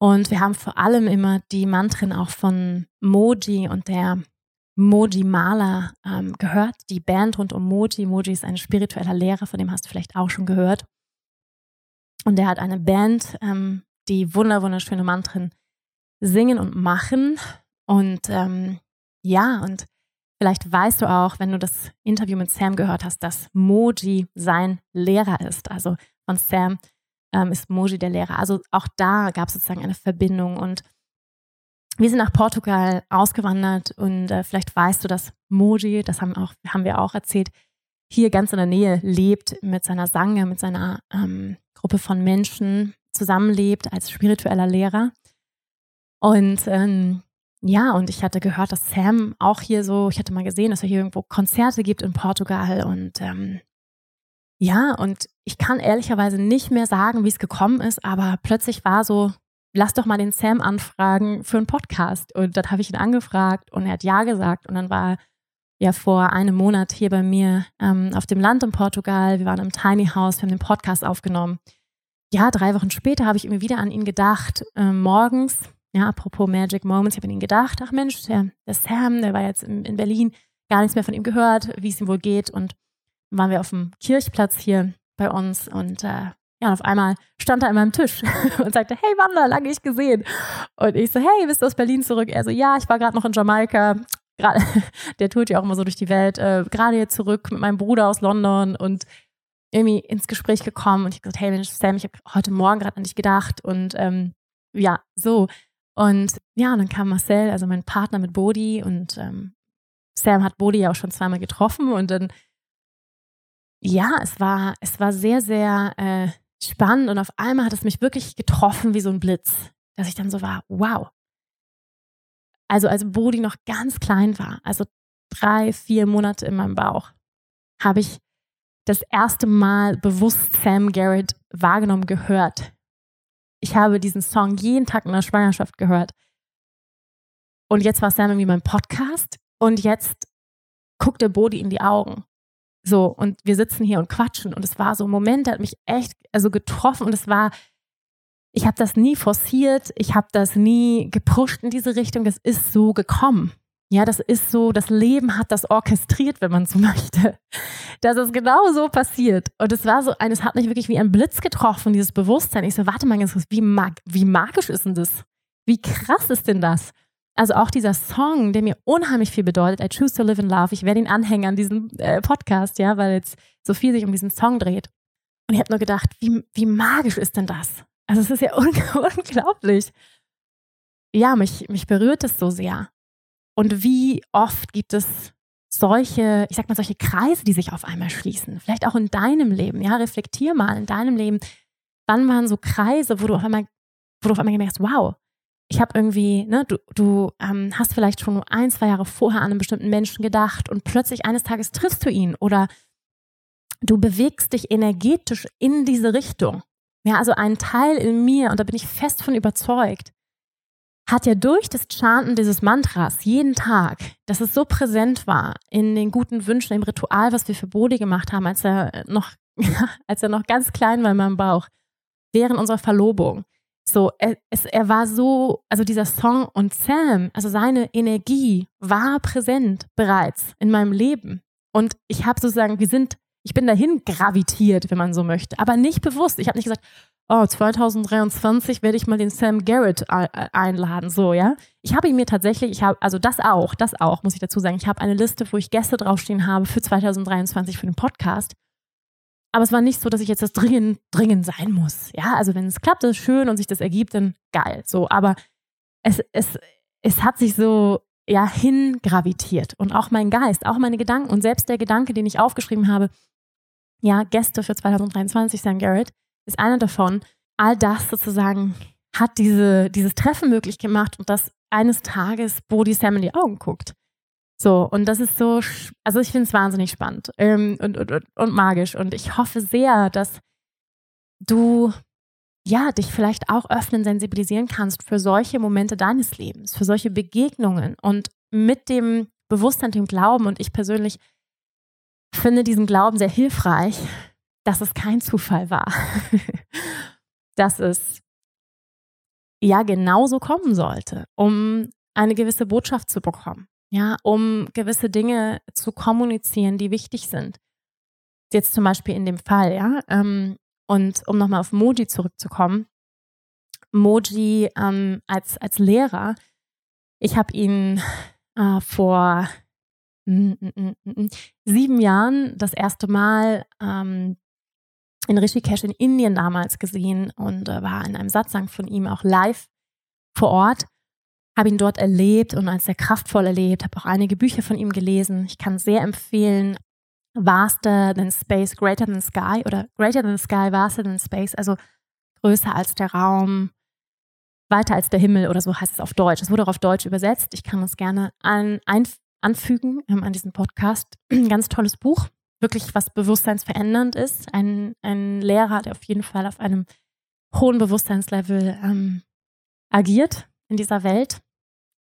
Und wir haben vor allem immer die Mantren auch von Moji und der Moji Mala ähm, gehört, die Band rund um Moji. Moji ist ein spiritueller Lehrer, von dem hast du vielleicht auch schon gehört. Und der hat eine Band, ähm, die wunder wunderschöne Mantren singen und machen. Und ähm, ja, und vielleicht weißt du auch, wenn du das Interview mit Sam gehört hast, dass Moji sein Lehrer ist. Also von Sam ähm, ist Moji der Lehrer. Also auch da gab es sozusagen eine Verbindung. Und wir sind nach Portugal ausgewandert und äh, vielleicht weißt du, dass Moji, das haben, auch, haben wir auch erzählt, hier ganz in der Nähe lebt mit seiner Sange, mit seiner ähm, Gruppe von Menschen zusammenlebt als spiritueller Lehrer. Und ähm, ja, und ich hatte gehört, dass Sam auch hier so, ich hatte mal gesehen, dass er hier irgendwo Konzerte gibt in Portugal. Und ähm, ja, und ich kann ehrlicherweise nicht mehr sagen, wie es gekommen ist, aber plötzlich war so, lass doch mal den Sam anfragen für einen Podcast. Und dann habe ich ihn angefragt und er hat ja gesagt. Und dann war er ja vor einem Monat hier bei mir ähm, auf dem Land in Portugal. Wir waren im Tiny House, wir haben den Podcast aufgenommen. Ja, drei Wochen später habe ich irgendwie wieder an ihn gedacht, äh, morgens. Ja, apropos Magic Moments, ich habe an ihn gedacht, ach Mensch, der, der Sam, der war jetzt in, in Berlin, gar nichts mehr von ihm gehört, wie es ihm wohl geht. Und waren wir auf dem Kirchplatz hier bei uns und äh, ja, und auf einmal stand er an meinem Tisch und sagte, hey Wanda, lange nicht gesehen. Und ich so, hey, bist du aus Berlin zurück? Er so, ja, ich war gerade noch in Jamaika, gerade, der tut ja auch immer so durch die Welt, äh, gerade jetzt zurück mit meinem Bruder aus London und irgendwie ins Gespräch gekommen und ich gesagt, hey Mensch, Sam, ich habe heute Morgen gerade an dich gedacht und ähm, ja, so. Und ja, und dann kam Marcel, also mein Partner mit Bodhi und ähm, Sam hat Bodhi ja auch schon zweimal getroffen und dann, ja, es war, es war sehr, sehr äh, spannend und auf einmal hat es mich wirklich getroffen wie so ein Blitz, dass ich dann so war, wow, also als Bodhi noch ganz klein war, also drei, vier Monate in meinem Bauch, habe ich das erste Mal bewusst Sam Garrett wahrgenommen, gehört. Ich habe diesen Song jeden Tag in der Schwangerschaft gehört. Und jetzt war Sam irgendwie mein Podcast und jetzt guckt der Bodhi in die Augen. So, und wir sitzen hier und quatschen. Und es war so ein Moment, der hat mich echt also getroffen und es war ich habe das nie forciert, ich habe das nie gepusht in diese Richtung, das ist so gekommen. Ja, das ist so, das Leben hat das orchestriert, wenn man so möchte. Dass es genau so passiert. Und es war so, eines hat mich wirklich wie ein Blitz getroffen, dieses Bewusstsein. Ich so, warte mal ganz kurz, wie, mag, wie magisch ist denn das? Wie krass ist denn das? Also auch dieser Song, der mir unheimlich viel bedeutet, I Choose to Live in Love. Ich werde ihn anhängen an diesem äh, Podcast, ja, weil jetzt so viel sich um diesen Song dreht. Und ich habe nur gedacht, wie, wie magisch ist denn das? Also es ist ja un unglaublich. Ja, mich, mich berührt es so sehr. Und wie oft gibt es solche, ich sag mal, solche Kreise, die sich auf einmal schließen? Vielleicht auch in deinem Leben. Ja, reflektier mal in deinem Leben. Wann waren so Kreise, wo du auf einmal, wo du auf einmal gemerkt hast, wow, ich habe irgendwie, ne, du, du ähm, hast vielleicht schon ein, zwei Jahre vorher an einen bestimmten Menschen gedacht und plötzlich eines Tages triffst du ihn oder du bewegst dich energetisch in diese Richtung. Ja, also ein Teil in mir, und da bin ich fest von überzeugt, hat ja durch das Chanten dieses Mantras jeden Tag, dass es so präsent war in den guten Wünschen, im Ritual, was wir für Bodhi gemacht haben, als er noch, als er noch ganz klein war in meinem Bauch, während unserer Verlobung. So, er, es, er war so, also dieser Song und Sam, also seine Energie war präsent bereits in meinem Leben. Und ich habe sozusagen, wir sind ich bin dahin gravitiert, wenn man so möchte, aber nicht bewusst. Ich habe nicht gesagt, oh, 2023 werde ich mal den Sam Garrett einladen, so, ja. Ich habe ihn mir tatsächlich, ich habe, also das auch, das auch, muss ich dazu sagen. Ich habe eine Liste, wo ich Gäste draufstehen habe für 2023 für den Podcast. Aber es war nicht so, dass ich jetzt das dringend, dringend sein muss. Ja, also wenn es klappt, ist schön und sich das ergibt, dann geil. So, aber es, es, es hat sich so, ja, hingravitiert. Und auch mein Geist, auch meine Gedanken und selbst der Gedanke, den ich aufgeschrieben habe, ja, Gäste für 2023, Sam Garrett, ist einer davon. All das sozusagen hat diese, dieses Treffen möglich gemacht und dass eines Tages Bodhi Sam in die Augen guckt. So, und das ist so, also ich finde es wahnsinnig spannend ähm, und, und, und, und magisch. Und ich hoffe sehr, dass du ja, dich vielleicht auch öffnen, sensibilisieren kannst für solche Momente deines Lebens, für solche Begegnungen und mit dem Bewusstsein, dem Glauben. Und ich persönlich finde diesen Glauben sehr hilfreich, dass es kein Zufall war, dass es ja genauso kommen sollte, um eine gewisse Botschaft zu bekommen, ja, um gewisse Dinge zu kommunizieren, die wichtig sind. Jetzt zum Beispiel in dem Fall, ja, ähm, und um nochmal auf Moji zurückzukommen, Moji ähm, als, als Lehrer, ich habe ihn äh, vor sieben Jahren das erste Mal ähm, in Rishikesh in Indien damals gesehen und äh, war in einem Satzang von ihm auch live vor Ort. Habe ihn dort erlebt und als sehr kraftvoll erlebt, habe auch einige Bücher von ihm gelesen. Ich kann sehr empfehlen, Vaster than Space, Greater than Sky oder Greater than Sky, Vaster than Space, also größer als der Raum, weiter als der Himmel oder so heißt es auf Deutsch. Es wurde auch auf Deutsch übersetzt. Ich kann das gerne an, ein, anfügen ähm, an diesen Podcast. Ganz tolles Buch wirklich was bewusstseinsverändernd ist. Ein, ein Lehrer, der auf jeden Fall auf einem hohen Bewusstseinslevel ähm, agiert in dieser Welt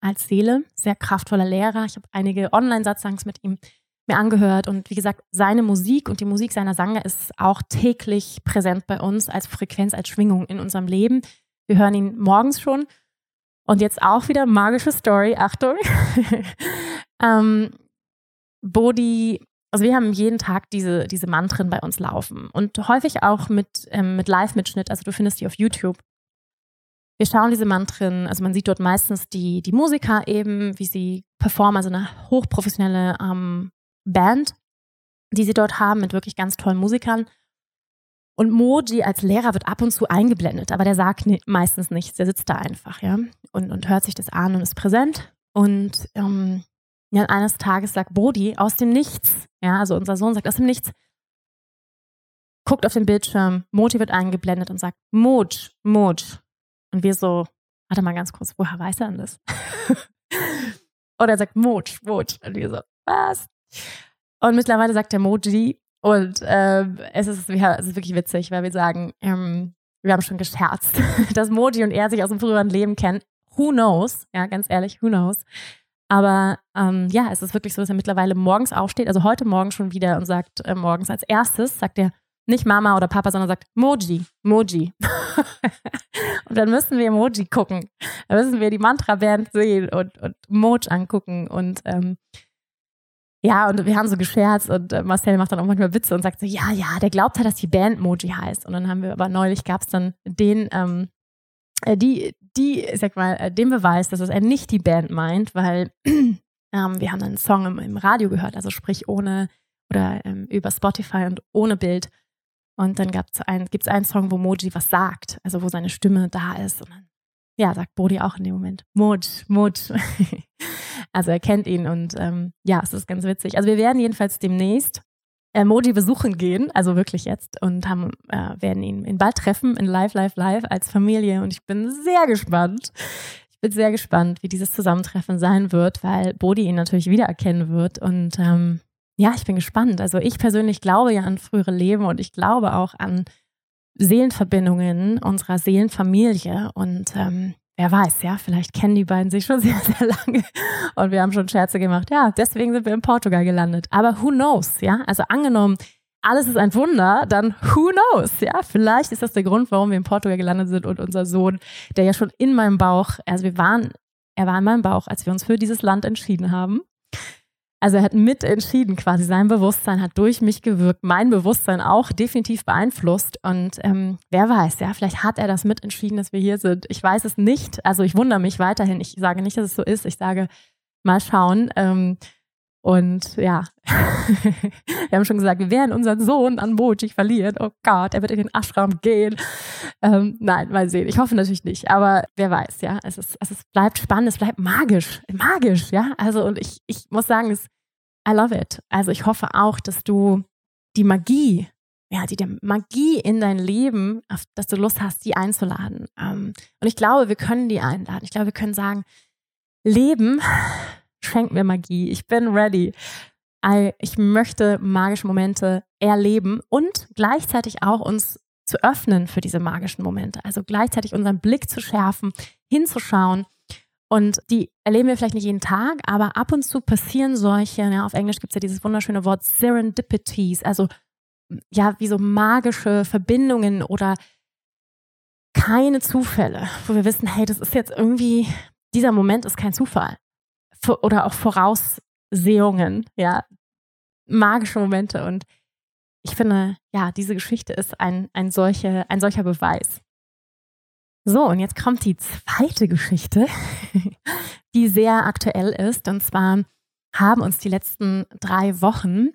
als Seele. Sehr kraftvoller Lehrer. Ich habe einige Online-Satzangs mit ihm mir angehört und wie gesagt, seine Musik und die Musik seiner Sanger ist auch täglich präsent bei uns als Frequenz, als Schwingung in unserem Leben. Wir hören ihn morgens schon und jetzt auch wieder magische Story. Achtung. ähm, Bodhi also wir haben jeden Tag diese, diese Mantren bei uns laufen und häufig auch mit, ähm, mit Live-Mitschnitt. Also du findest die auf YouTube. Wir schauen diese Mantren, also man sieht dort meistens die, die Musiker eben, wie sie performen, also eine hochprofessionelle ähm, Band, die sie dort haben mit wirklich ganz tollen Musikern. Und Moji als Lehrer wird ab und zu eingeblendet, aber der sagt meistens nichts, der sitzt da einfach, ja, und, und hört sich das an und ist präsent. Und ähm, ja, eines Tages sagt Bodhi aus dem Nichts, ja, also unser Sohn sagt aus dem Nichts, guckt auf den Bildschirm, Moti wird eingeblendet und sagt, Moj, Moj. Und wir so, warte mal ganz kurz, woher weiß er denn das? Oder er sagt Moj, Moj. Und wir so, was? Und mittlerweile sagt er Moji und ähm, es, ist, ja, es ist wirklich witzig, weil wir sagen, ähm, wir haben schon gescherzt, dass Moji und er sich aus dem früheren Leben kennen. Who knows? Ja, ganz ehrlich, who knows? Aber ähm, ja, es ist wirklich so, dass er mittlerweile morgens aufsteht, also heute Morgen schon wieder und sagt äh, morgens als erstes, sagt er nicht Mama oder Papa, sondern sagt Moji, Moji. und dann müssen wir Moji gucken. Dann müssen wir die Mantra-Band sehen und, und Moj angucken. Und ähm, ja, und wir haben so gescherzt und äh, Marcel macht dann auch manchmal Witze und sagt so, ja, ja, der glaubt halt, dass die Band Moji heißt. Und dann haben wir aber neulich gab es dann den ähm, äh, die, die, sag mal, äh, den Beweis, dass er nicht die Band meint, weil ähm, wir haben einen Song im, im, Radio gehört, also sprich ohne oder ähm, über Spotify und ohne Bild. Und dann ein, gibt's einen Song, wo Moji was sagt, also wo seine Stimme da ist. Und dann, ja, sagt Bodhi auch in dem Moment, Moj, Moj. also er kennt ihn und ähm, ja, es ist ganz witzig. Also wir werden jedenfalls demnächst Emoji besuchen gehen, also wirklich jetzt, und haben, äh, werden ihn in bald treffen, in Live, Live, Live als Familie. Und ich bin sehr gespannt. Ich bin sehr gespannt, wie dieses Zusammentreffen sein wird, weil Bodhi ihn natürlich wiedererkennen wird. Und ähm, ja, ich bin gespannt. Also ich persönlich glaube ja an frühere Leben und ich glaube auch an Seelenverbindungen unserer Seelenfamilie. Und ähm, wer weiß, ja, vielleicht kennen die beiden sich schon sehr, sehr lange und wir haben schon Scherze gemacht. Ja, deswegen sind wir in Portugal gelandet. Aber who knows, ja? Also angenommen, alles ist ein Wunder, dann who knows, ja? Vielleicht ist das der Grund, warum wir in Portugal gelandet sind und unser Sohn, der ja schon in meinem Bauch, also wir waren, er war in meinem Bauch, als wir uns für dieses Land entschieden haben. Also er hat mitentschieden quasi. Sein Bewusstsein hat durch mich gewirkt, mein Bewusstsein auch definitiv beeinflusst. Und ähm, wer weiß, ja, vielleicht hat er das mitentschieden, dass wir hier sind. Ich weiß es nicht. Also ich wundere mich weiterhin. Ich sage nicht, dass es so ist. Ich sage, mal schauen. Ähm, und ja, wir haben schon gesagt, wir werden unseren Sohn an Moji verlieren. Oh Gott, er wird in den Ashram gehen. Ähm, nein, mal sehen. Ich hoffe natürlich nicht, aber wer weiß, ja. Es, ist, es bleibt spannend, es bleibt magisch. Magisch, ja. Also, und ich, ich muss sagen, es, I love it. Also, ich hoffe auch, dass du die Magie, ja, die, die Magie in dein Leben, auf, dass du Lust hast, die einzuladen. Ähm, und ich glaube, wir können die einladen. Ich glaube, wir können sagen, Leben schenk mir Magie. Ich bin ready. Ich möchte magische Momente erleben und gleichzeitig auch uns zu öffnen für diese magischen Momente. Also gleichzeitig unseren Blick zu schärfen, hinzuschauen. Und die erleben wir vielleicht nicht jeden Tag, aber ab und zu passieren solche, ja, auf Englisch gibt es ja dieses wunderschöne Wort Serendipities, also ja, wie so magische Verbindungen oder keine Zufälle, wo wir wissen, hey, das ist jetzt irgendwie, dieser Moment ist kein Zufall oder auch Voraussehungen, ja, magische Momente. Und ich finde, ja, diese Geschichte ist ein, ein, solche, ein solcher Beweis. So, und jetzt kommt die zweite Geschichte, die sehr aktuell ist. Und zwar haben uns die letzten drei Wochen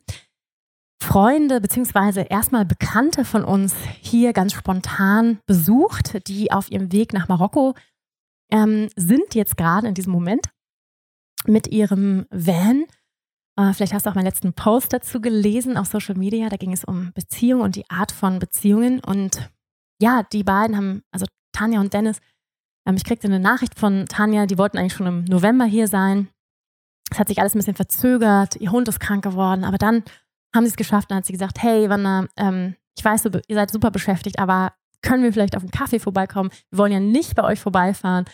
Freunde beziehungsweise erstmal Bekannte von uns hier ganz spontan besucht, die auf ihrem Weg nach Marokko ähm, sind jetzt gerade in diesem Moment mit ihrem Van. Äh, vielleicht hast du auch meinen letzten Post dazu gelesen auf Social Media. Da ging es um Beziehungen und die Art von Beziehungen. Und ja, die beiden haben, also Tanja und Dennis, ähm, ich kriegte eine Nachricht von Tanja, die wollten eigentlich schon im November hier sein. Es hat sich alles ein bisschen verzögert. Ihr Hund ist krank geworden. Aber dann haben sie es geschafft. Dann hat sie gesagt: Hey, Wanda, ähm, ich weiß, ihr seid super beschäftigt, aber können wir vielleicht auf einen Kaffee vorbeikommen? Wir wollen ja nicht bei euch vorbeifahren,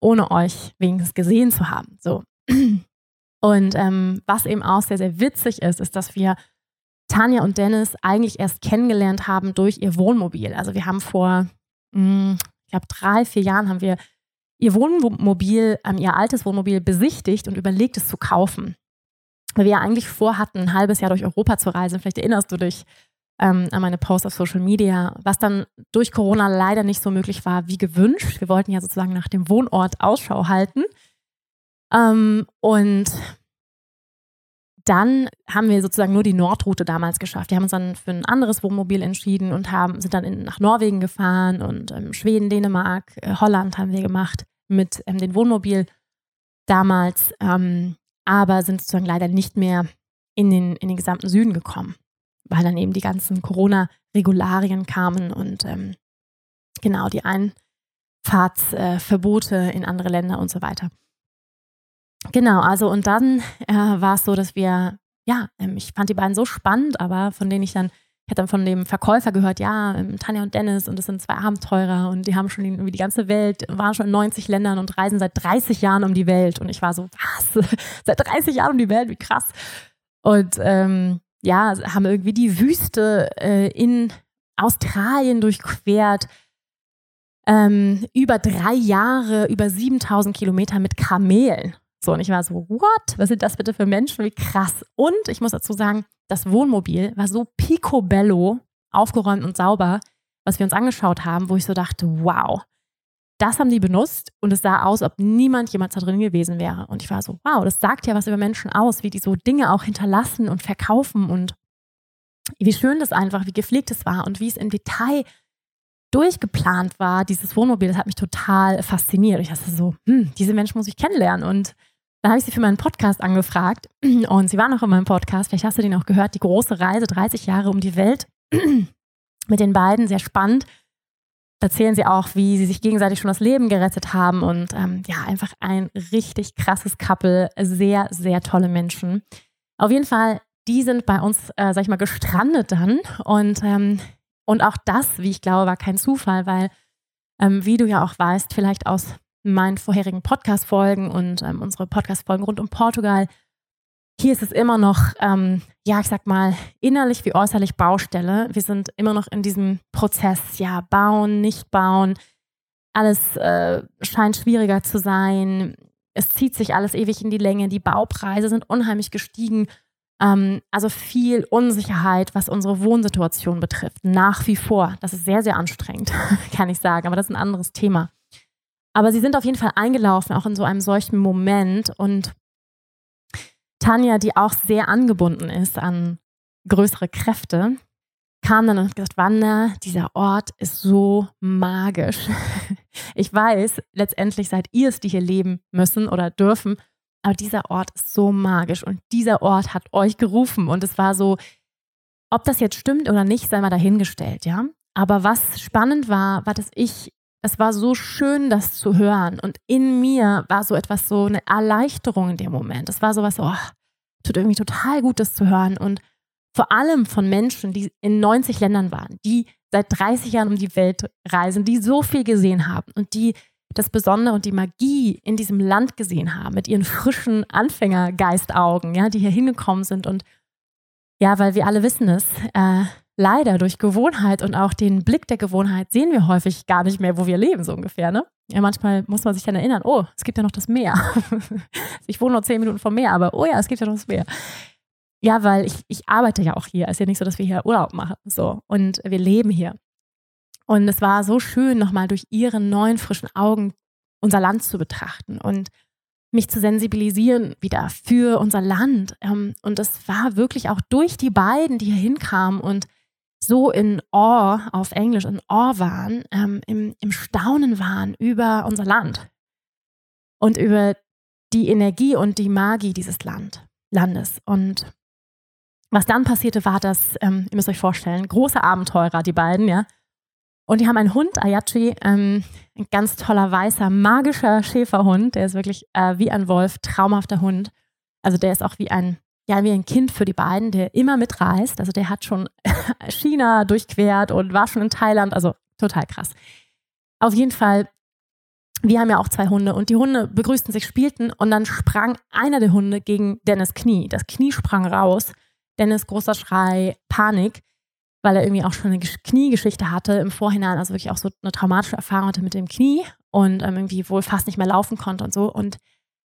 ohne euch wenigstens gesehen zu haben. So. Und ähm, was eben auch sehr, sehr witzig ist, ist, dass wir Tanja und Dennis eigentlich erst kennengelernt haben durch ihr Wohnmobil. Also wir haben vor, mh, hm, ich glaube, drei, vier Jahren haben wir ihr Wohnmobil, ähm, ihr altes Wohnmobil besichtigt und überlegt, es zu kaufen. Weil wir ja eigentlich vorhatten, ein halbes Jahr durch Europa zu reisen. Vielleicht erinnerst du dich ähm, an meine Posts auf Social Media, was dann durch Corona leider nicht so möglich war wie gewünscht. Wir wollten ja sozusagen nach dem Wohnort Ausschau halten. Ähm, und dann haben wir sozusagen nur die Nordroute damals geschafft. Wir haben uns dann für ein anderes Wohnmobil entschieden und haben, sind dann in, nach Norwegen gefahren und ähm, Schweden, Dänemark, äh, Holland haben wir gemacht mit ähm, dem Wohnmobil damals, ähm, aber sind sozusagen leider nicht mehr in den, in den gesamten Süden gekommen, weil dann eben die ganzen Corona-Regularien kamen und ähm, genau die Einfahrtsverbote äh, in andere Länder und so weiter. Genau, also und dann äh, war es so, dass wir, ja, ähm, ich fand die beiden so spannend, aber von denen ich dann, ich hatte dann von dem Verkäufer gehört, ja, ähm, Tanja und Dennis und das sind zwei Abenteurer und die haben schon irgendwie die ganze Welt, waren schon in 90 Ländern und reisen seit 30 Jahren um die Welt. Und ich war so, was? seit 30 Jahren um die Welt, wie krass. Und ähm, ja, haben irgendwie die Wüste äh, in Australien durchquert, ähm, über drei Jahre, über 7000 Kilometer mit Kamelen. So, und ich war so, what? Was sind das bitte für Menschen? Wie krass. Und ich muss dazu sagen, das Wohnmobil war so picobello aufgeräumt und sauber, was wir uns angeschaut haben, wo ich so dachte, wow, das haben die benutzt und es sah aus, ob niemand jemals da drin gewesen wäre. Und ich war so, wow, das sagt ja was über Menschen aus, wie die so Dinge auch hinterlassen und verkaufen und wie schön das einfach, wie gepflegt es war und wie es im Detail durchgeplant war, dieses Wohnmobil, das hat mich total fasziniert. Ich dachte so, hm, diese Menschen muss ich kennenlernen. Und da habe ich sie für meinen Podcast angefragt. Und sie war noch in meinem Podcast. Vielleicht hast du den auch gehört, die große Reise, 30 Jahre um die Welt. Mit den beiden, sehr spannend. Da erzählen sie auch, wie sie sich gegenseitig schon das Leben gerettet haben. Und ähm, ja, einfach ein richtig krasses Couple, sehr, sehr tolle Menschen. Auf jeden Fall, die sind bei uns, äh, sag ich mal, gestrandet dann. Und ähm, und auch das, wie ich glaube, war kein Zufall, weil, ähm, wie du ja auch weißt, vielleicht aus meinen vorherigen Podcast-Folgen und ähm, unsere Podcast-Folgen rund um Portugal, hier ist es immer noch, ähm, ja, ich sag mal, innerlich wie äußerlich Baustelle. Wir sind immer noch in diesem Prozess, ja, bauen, nicht bauen. Alles äh, scheint schwieriger zu sein. es zieht sich alles ewig in die Länge, die Baupreise sind unheimlich gestiegen. Ähm, also viel Unsicherheit, was unsere Wohnsituation betrifft, nach wie vor. Das ist sehr, sehr anstrengend, kann ich sagen, aber das ist ein anderes Thema. Aber sie sind auf jeden Fall eingelaufen, auch in so einem solchen Moment. Und Tanja, die auch sehr angebunden ist an größere Kräfte, kam dann und hat gesagt, Wanda, dieser Ort ist so magisch. Ich weiß, letztendlich seid ihr es, die hier leben müssen oder dürfen, aber dieser Ort ist so magisch und dieser Ort hat euch gerufen und es war so, ob das jetzt stimmt oder nicht, sei mal dahingestellt, ja. Aber was spannend war, war, dass ich, es war so schön, das zu hören und in mir war so etwas, so eine Erleichterung in dem Moment. Es war so was, so, oh, tut irgendwie total gut, das zu hören und vor allem von Menschen, die in 90 Ländern waren, die seit 30 Jahren um die Welt reisen, die so viel gesehen haben und die das Besondere und die Magie in diesem Land gesehen haben, mit ihren frischen Anfängergeistaugen, ja, die hier hingekommen sind. Und ja, weil wir alle wissen es, äh, leider durch Gewohnheit und auch den Blick der Gewohnheit sehen wir häufig gar nicht mehr, wo wir leben, so ungefähr. Ne? Ja, manchmal muss man sich dann erinnern, oh, es gibt ja noch das Meer. ich wohne nur zehn Minuten vom Meer, aber oh ja, es gibt ja noch das Meer. Ja, weil ich, ich arbeite ja auch hier. Es ist ja nicht so, dass wir hier Urlaub machen. So. Und wir leben hier. Und es war so schön, nochmal durch ihre neuen, frischen Augen unser Land zu betrachten und mich zu sensibilisieren wieder für unser Land. Ähm, und es war wirklich auch durch die beiden, die hier hinkamen und so in Awe, auf Englisch in Awe waren, ähm, im, im Staunen waren über unser Land und über die Energie und die Magie dieses Land, Landes. Und was dann passierte, war, dass, ähm, ihr müsst euch vorstellen, große Abenteurer, die beiden, ja, und die haben einen Hund, Ayachi, ähm, ein ganz toller, weißer, magischer Schäferhund. Der ist wirklich äh, wie ein Wolf, traumhafter Hund. Also der ist auch wie ein, ja, wie ein Kind für die beiden, der immer mitreist. Also der hat schon China durchquert und war schon in Thailand. Also total krass. Auf jeden Fall, wir haben ja auch zwei Hunde und die Hunde begrüßten sich, spielten und dann sprang einer der Hunde gegen Dennis Knie. Das Knie sprang raus. Dennis großer Schrei, Panik weil er irgendwie auch schon eine Kniegeschichte hatte im Vorhinein, also wirklich auch so eine traumatische Erfahrung hatte mit dem Knie und ähm, irgendwie wohl fast nicht mehr laufen konnte und so und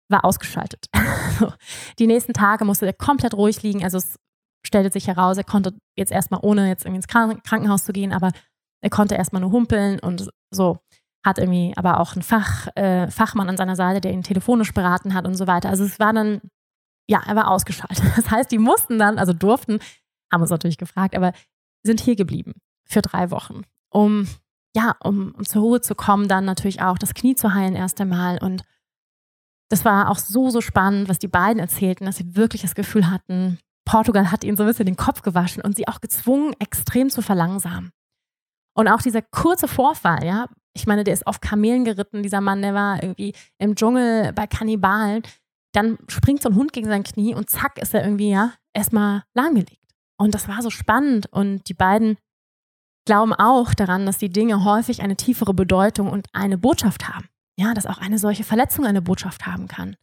war ausgeschaltet. die nächsten Tage musste er komplett ruhig liegen, also es stellte sich heraus, er konnte jetzt erstmal ohne jetzt irgendwie ins Krankenhaus zu gehen, aber er konnte erstmal nur humpeln und so hat irgendwie aber auch einen Fach, äh, Fachmann an seiner Seite, der ihn telefonisch beraten hat und so weiter. Also es war dann, ja, er war ausgeschaltet. Das heißt, die mussten dann, also durften, haben uns natürlich gefragt, aber sind hier geblieben für drei Wochen, um ja, um, um zur Ruhe zu kommen, dann natürlich auch das Knie zu heilen erst einmal. Und das war auch so, so spannend, was die beiden erzählten, dass sie wirklich das Gefühl hatten, Portugal hat ihnen so ein bisschen den Kopf gewaschen und sie auch gezwungen, extrem zu verlangsamen. Und auch dieser kurze Vorfall, ja, ich meine, der ist auf Kamelen geritten, dieser Mann, der war irgendwie im Dschungel bei Kannibalen. Dann springt so ein Hund gegen sein Knie und zack ist er irgendwie, ja, erstmal lahmgelegt. Und das war so spannend. Und die beiden glauben auch daran, dass die Dinge häufig eine tiefere Bedeutung und eine Botschaft haben. Ja, dass auch eine solche Verletzung eine Botschaft haben kann.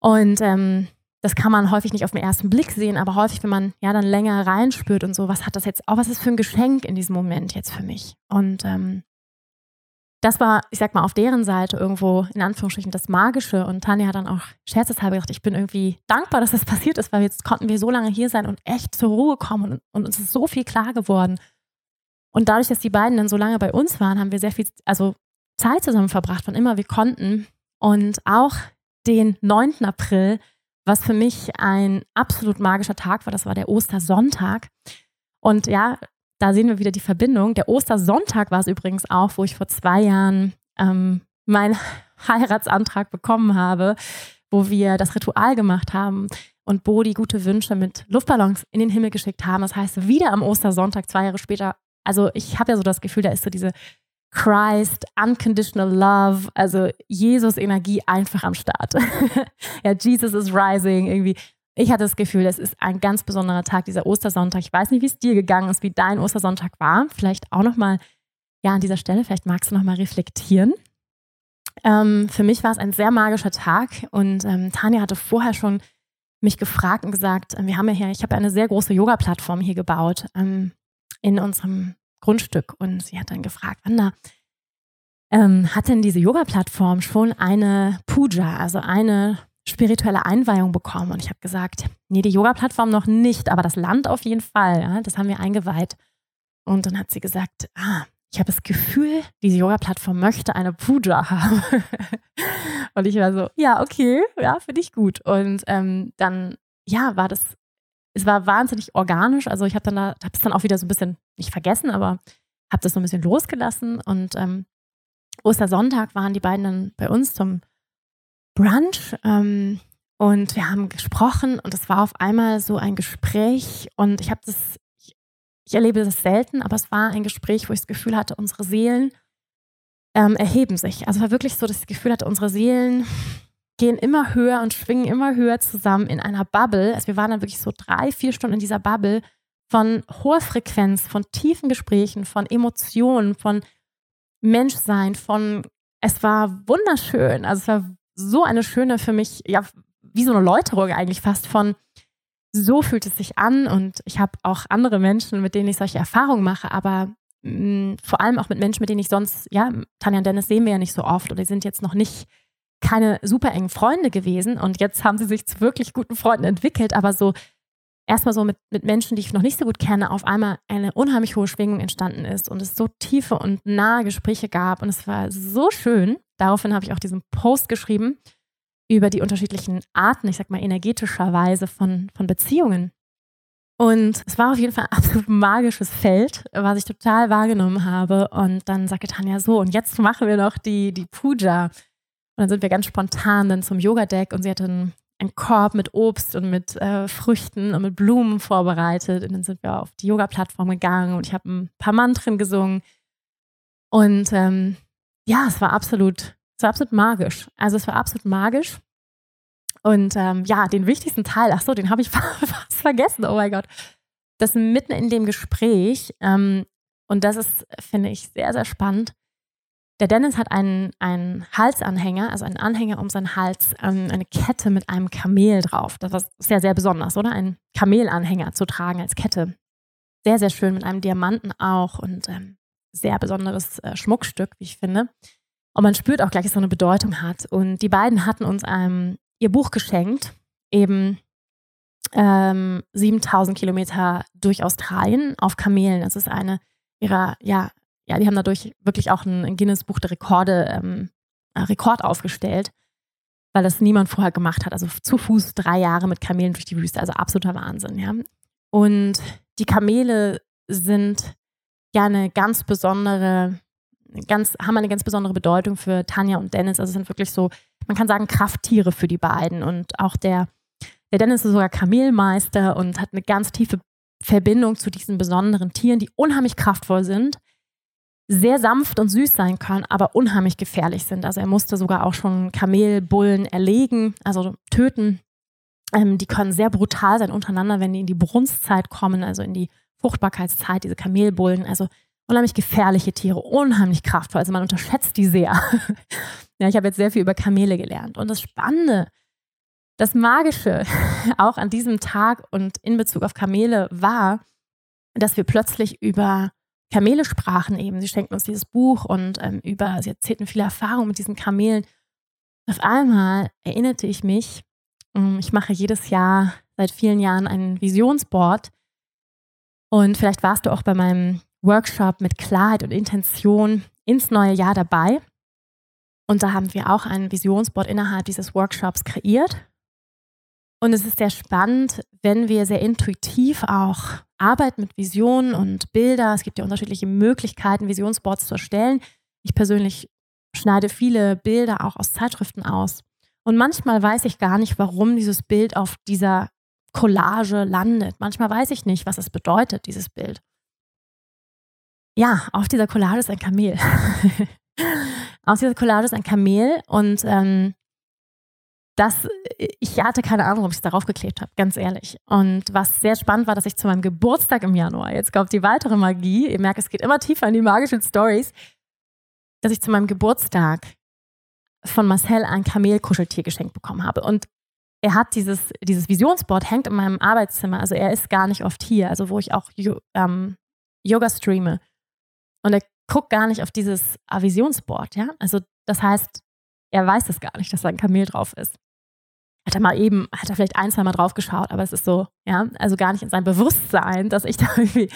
Und ähm, das kann man häufig nicht auf den ersten Blick sehen, aber häufig, wenn man ja dann länger reinspürt und so, was hat das jetzt auch, was ist für ein Geschenk in diesem Moment jetzt für mich? Und ähm, das war, ich sag mal, auf deren Seite irgendwo in Anführungsstrichen das Magische. Und Tanja hat dann auch scherzeshalber gesagt, ich bin irgendwie dankbar, dass das passiert ist, weil jetzt konnten wir so lange hier sein und echt zur Ruhe kommen und, und uns ist so viel klar geworden. Und dadurch, dass die beiden dann so lange bei uns waren, haben wir sehr viel, also Zeit zusammen verbracht, wann immer wir konnten. Und auch den 9. April, was für mich ein absolut magischer Tag war, das war der Ostersonntag. Und ja, da sehen wir wieder die Verbindung. Der Ostersonntag war es übrigens auch, wo ich vor zwei Jahren ähm, meinen Heiratsantrag bekommen habe, wo wir das Ritual gemacht haben und Bo die gute Wünsche mit Luftballons in den Himmel geschickt haben. Das heißt, wieder am Ostersonntag, zwei Jahre später, also ich habe ja so das Gefühl, da ist so diese Christ, Unconditional Love, also Jesus-Energie einfach am Start. ja, Jesus is rising, irgendwie ich hatte das Gefühl, es ist ein ganz besonderer Tag, dieser Ostersonntag. Ich weiß nicht, wie es dir gegangen ist, wie dein Ostersonntag war. Vielleicht auch nochmal, ja, an dieser Stelle, vielleicht magst du nochmal reflektieren. Ähm, für mich war es ein sehr magischer Tag und ähm, Tanja hatte vorher schon mich gefragt und gesagt, äh, wir haben ja hier, ich habe eine sehr große Yoga-Plattform hier gebaut ähm, in unserem Grundstück und sie hat dann gefragt, Wanda, ähm, hat denn diese Yoga-Plattform schon eine Puja, also eine spirituelle Einweihung bekommen. Und ich habe gesagt, nee, die Yoga-Plattform noch nicht, aber das Land auf jeden Fall. Ja, das haben wir eingeweiht. Und dann hat sie gesagt, ah, ich habe das Gefühl, diese Yoga-Plattform möchte eine Puja haben. und ich war so, ja, okay, ja, finde ich gut. Und ähm, dann, ja, war das, es war wahnsinnig organisch. Also ich habe dann da, habe es dann auch wieder so ein bisschen nicht vergessen, aber habe das so ein bisschen losgelassen. Und ähm, Ostersonntag waren die beiden dann bei uns zum Brunch ähm, und wir haben gesprochen und es war auf einmal so ein Gespräch und ich habe das, ich, ich, erlebe das selten, aber es war ein Gespräch, wo ich das Gefühl hatte, unsere Seelen ähm, erheben sich. Also es war wirklich so, dass ich das Gefühl hatte, unsere Seelen gehen immer höher und schwingen immer höher zusammen in einer Bubble. Also wir waren dann wirklich so drei, vier Stunden in dieser Bubble von hoher Frequenz, von tiefen Gesprächen, von Emotionen, von Menschsein, von es war wunderschön. Also es war so eine schöne für mich, ja, wie so eine Läuterung eigentlich fast von, so fühlt es sich an und ich habe auch andere Menschen, mit denen ich solche Erfahrungen mache, aber mh, mm, vor allem auch mit Menschen, mit denen ich sonst, ja, Tanja und Dennis sehen wir ja nicht so oft oder die sind jetzt noch nicht keine super engen Freunde gewesen und jetzt haben sie sich zu wirklich guten Freunden entwickelt, aber so erstmal so mit, mit Menschen, die ich noch nicht so gut kenne, auf einmal eine unheimlich hohe Schwingung entstanden ist und es so tiefe und nahe Gespräche gab und es war so schön daraufhin habe ich auch diesen Post geschrieben über die unterschiedlichen Arten, ich sag mal energetischerweise von, von Beziehungen. Und es war auf jeden Fall ein absolut magisches Feld, was ich total wahrgenommen habe. Und dann sagte Tanja so, und jetzt machen wir noch die, die Puja. Und dann sind wir ganz spontan dann zum Yoga-Deck und sie hatte einen, einen, Korb mit Obst und mit äh, Früchten und mit Blumen vorbereitet. Und dann sind wir auf die Yoga-Plattform gegangen und ich habe ein paar Mantren gesungen. Und ähm, ja, es war absolut, es war absolut magisch. Also es war absolut magisch. Und ähm, ja, den wichtigsten Teil, ach so, den habe ich fast vergessen, oh mein Gott. Das mitten in dem Gespräch, ähm, und das ist, finde ich, sehr, sehr spannend. Der Dennis hat einen, einen Halsanhänger, also einen Anhänger um seinen Hals, ähm, eine Kette mit einem Kamel drauf. Das war sehr, sehr besonders, oder? Ein Kamelanhänger zu tragen als Kette. Sehr, sehr schön mit einem Diamanten auch und ähm, sehr besonderes äh, Schmuckstück, wie ich finde. Und man spürt auch gleich, dass es so eine Bedeutung hat. Und die beiden hatten uns ähm, ihr Buch geschenkt, eben ähm, 7000 Kilometer durch Australien auf Kamelen. Das ist eine ihrer, ja, ja, die haben dadurch wirklich auch ein Guinness-Buch der Rekorde, ähm, äh, Rekord aufgestellt, weil das niemand vorher gemacht hat. Also zu Fuß drei Jahre mit Kamelen durch die Wüste, also absoluter Wahnsinn, ja. Und die Kamele sind ja eine ganz besondere, ganz, haben eine ganz besondere Bedeutung für Tanja und Dennis. Also sind wirklich so, man kann sagen, Krafttiere für die beiden. Und auch der, der Dennis ist sogar Kamelmeister und hat eine ganz tiefe Verbindung zu diesen besonderen Tieren, die unheimlich kraftvoll sind, sehr sanft und süß sein können, aber unheimlich gefährlich sind. Also er musste sogar auch schon Kamelbullen erlegen, also töten. Ähm, die können sehr brutal sein untereinander, wenn die in die Brunstzeit kommen, also in die Fruchtbarkeitszeit, diese Kamelbullen, also unheimlich gefährliche Tiere, unheimlich kraftvoll. Also man unterschätzt die sehr. ja, ich habe jetzt sehr viel über Kamele gelernt. Und das Spannende, das Magische auch an diesem Tag und in Bezug auf Kamele war, dass wir plötzlich über Kamele sprachen eben. Sie schenkten uns dieses Buch und ähm, über, sie erzählten viele Erfahrungen mit diesen Kamelen. Auf einmal erinnerte ich mich, ähm, ich mache jedes Jahr seit vielen Jahren ein Visionsboard und vielleicht warst du auch bei meinem Workshop mit Klarheit und Intention ins neue Jahr dabei. Und da haben wir auch ein Visionsboard innerhalb dieses Workshops kreiert. Und es ist sehr spannend, wenn wir sehr intuitiv auch arbeiten mit Visionen und Bilder. Es gibt ja unterschiedliche Möglichkeiten, Visionsboards zu erstellen. Ich persönlich schneide viele Bilder auch aus Zeitschriften aus. Und manchmal weiß ich gar nicht, warum dieses Bild auf dieser Collage landet. Manchmal weiß ich nicht, was es bedeutet, dieses Bild. Ja, auf dieser Collage ist ein Kamel. auf dieser Collage ist ein Kamel und ähm, das, ich hatte keine Ahnung, ob ich es darauf geklebt habe, ganz ehrlich. Und was sehr spannend war, dass ich zu meinem Geburtstag im Januar, jetzt kommt die weitere Magie, ihr merkt, es geht immer tiefer in die magischen Stories, dass ich zu meinem Geburtstag von Marcel ein Kamelkuscheltier geschenkt bekommen habe. Und er hat dieses, dieses Visionsboard hängt in meinem Arbeitszimmer. Also er ist gar nicht oft hier, also wo ich auch ähm, Yoga streame. Und er guckt gar nicht auf dieses Avisionsboard, ja. Also das heißt, er weiß es gar nicht, dass da ein Kamel drauf ist. Hat er mal eben, hat er vielleicht ein, zwei Mal drauf geschaut, aber es ist so, ja, also gar nicht in seinem Bewusstsein, dass ich da irgendwie,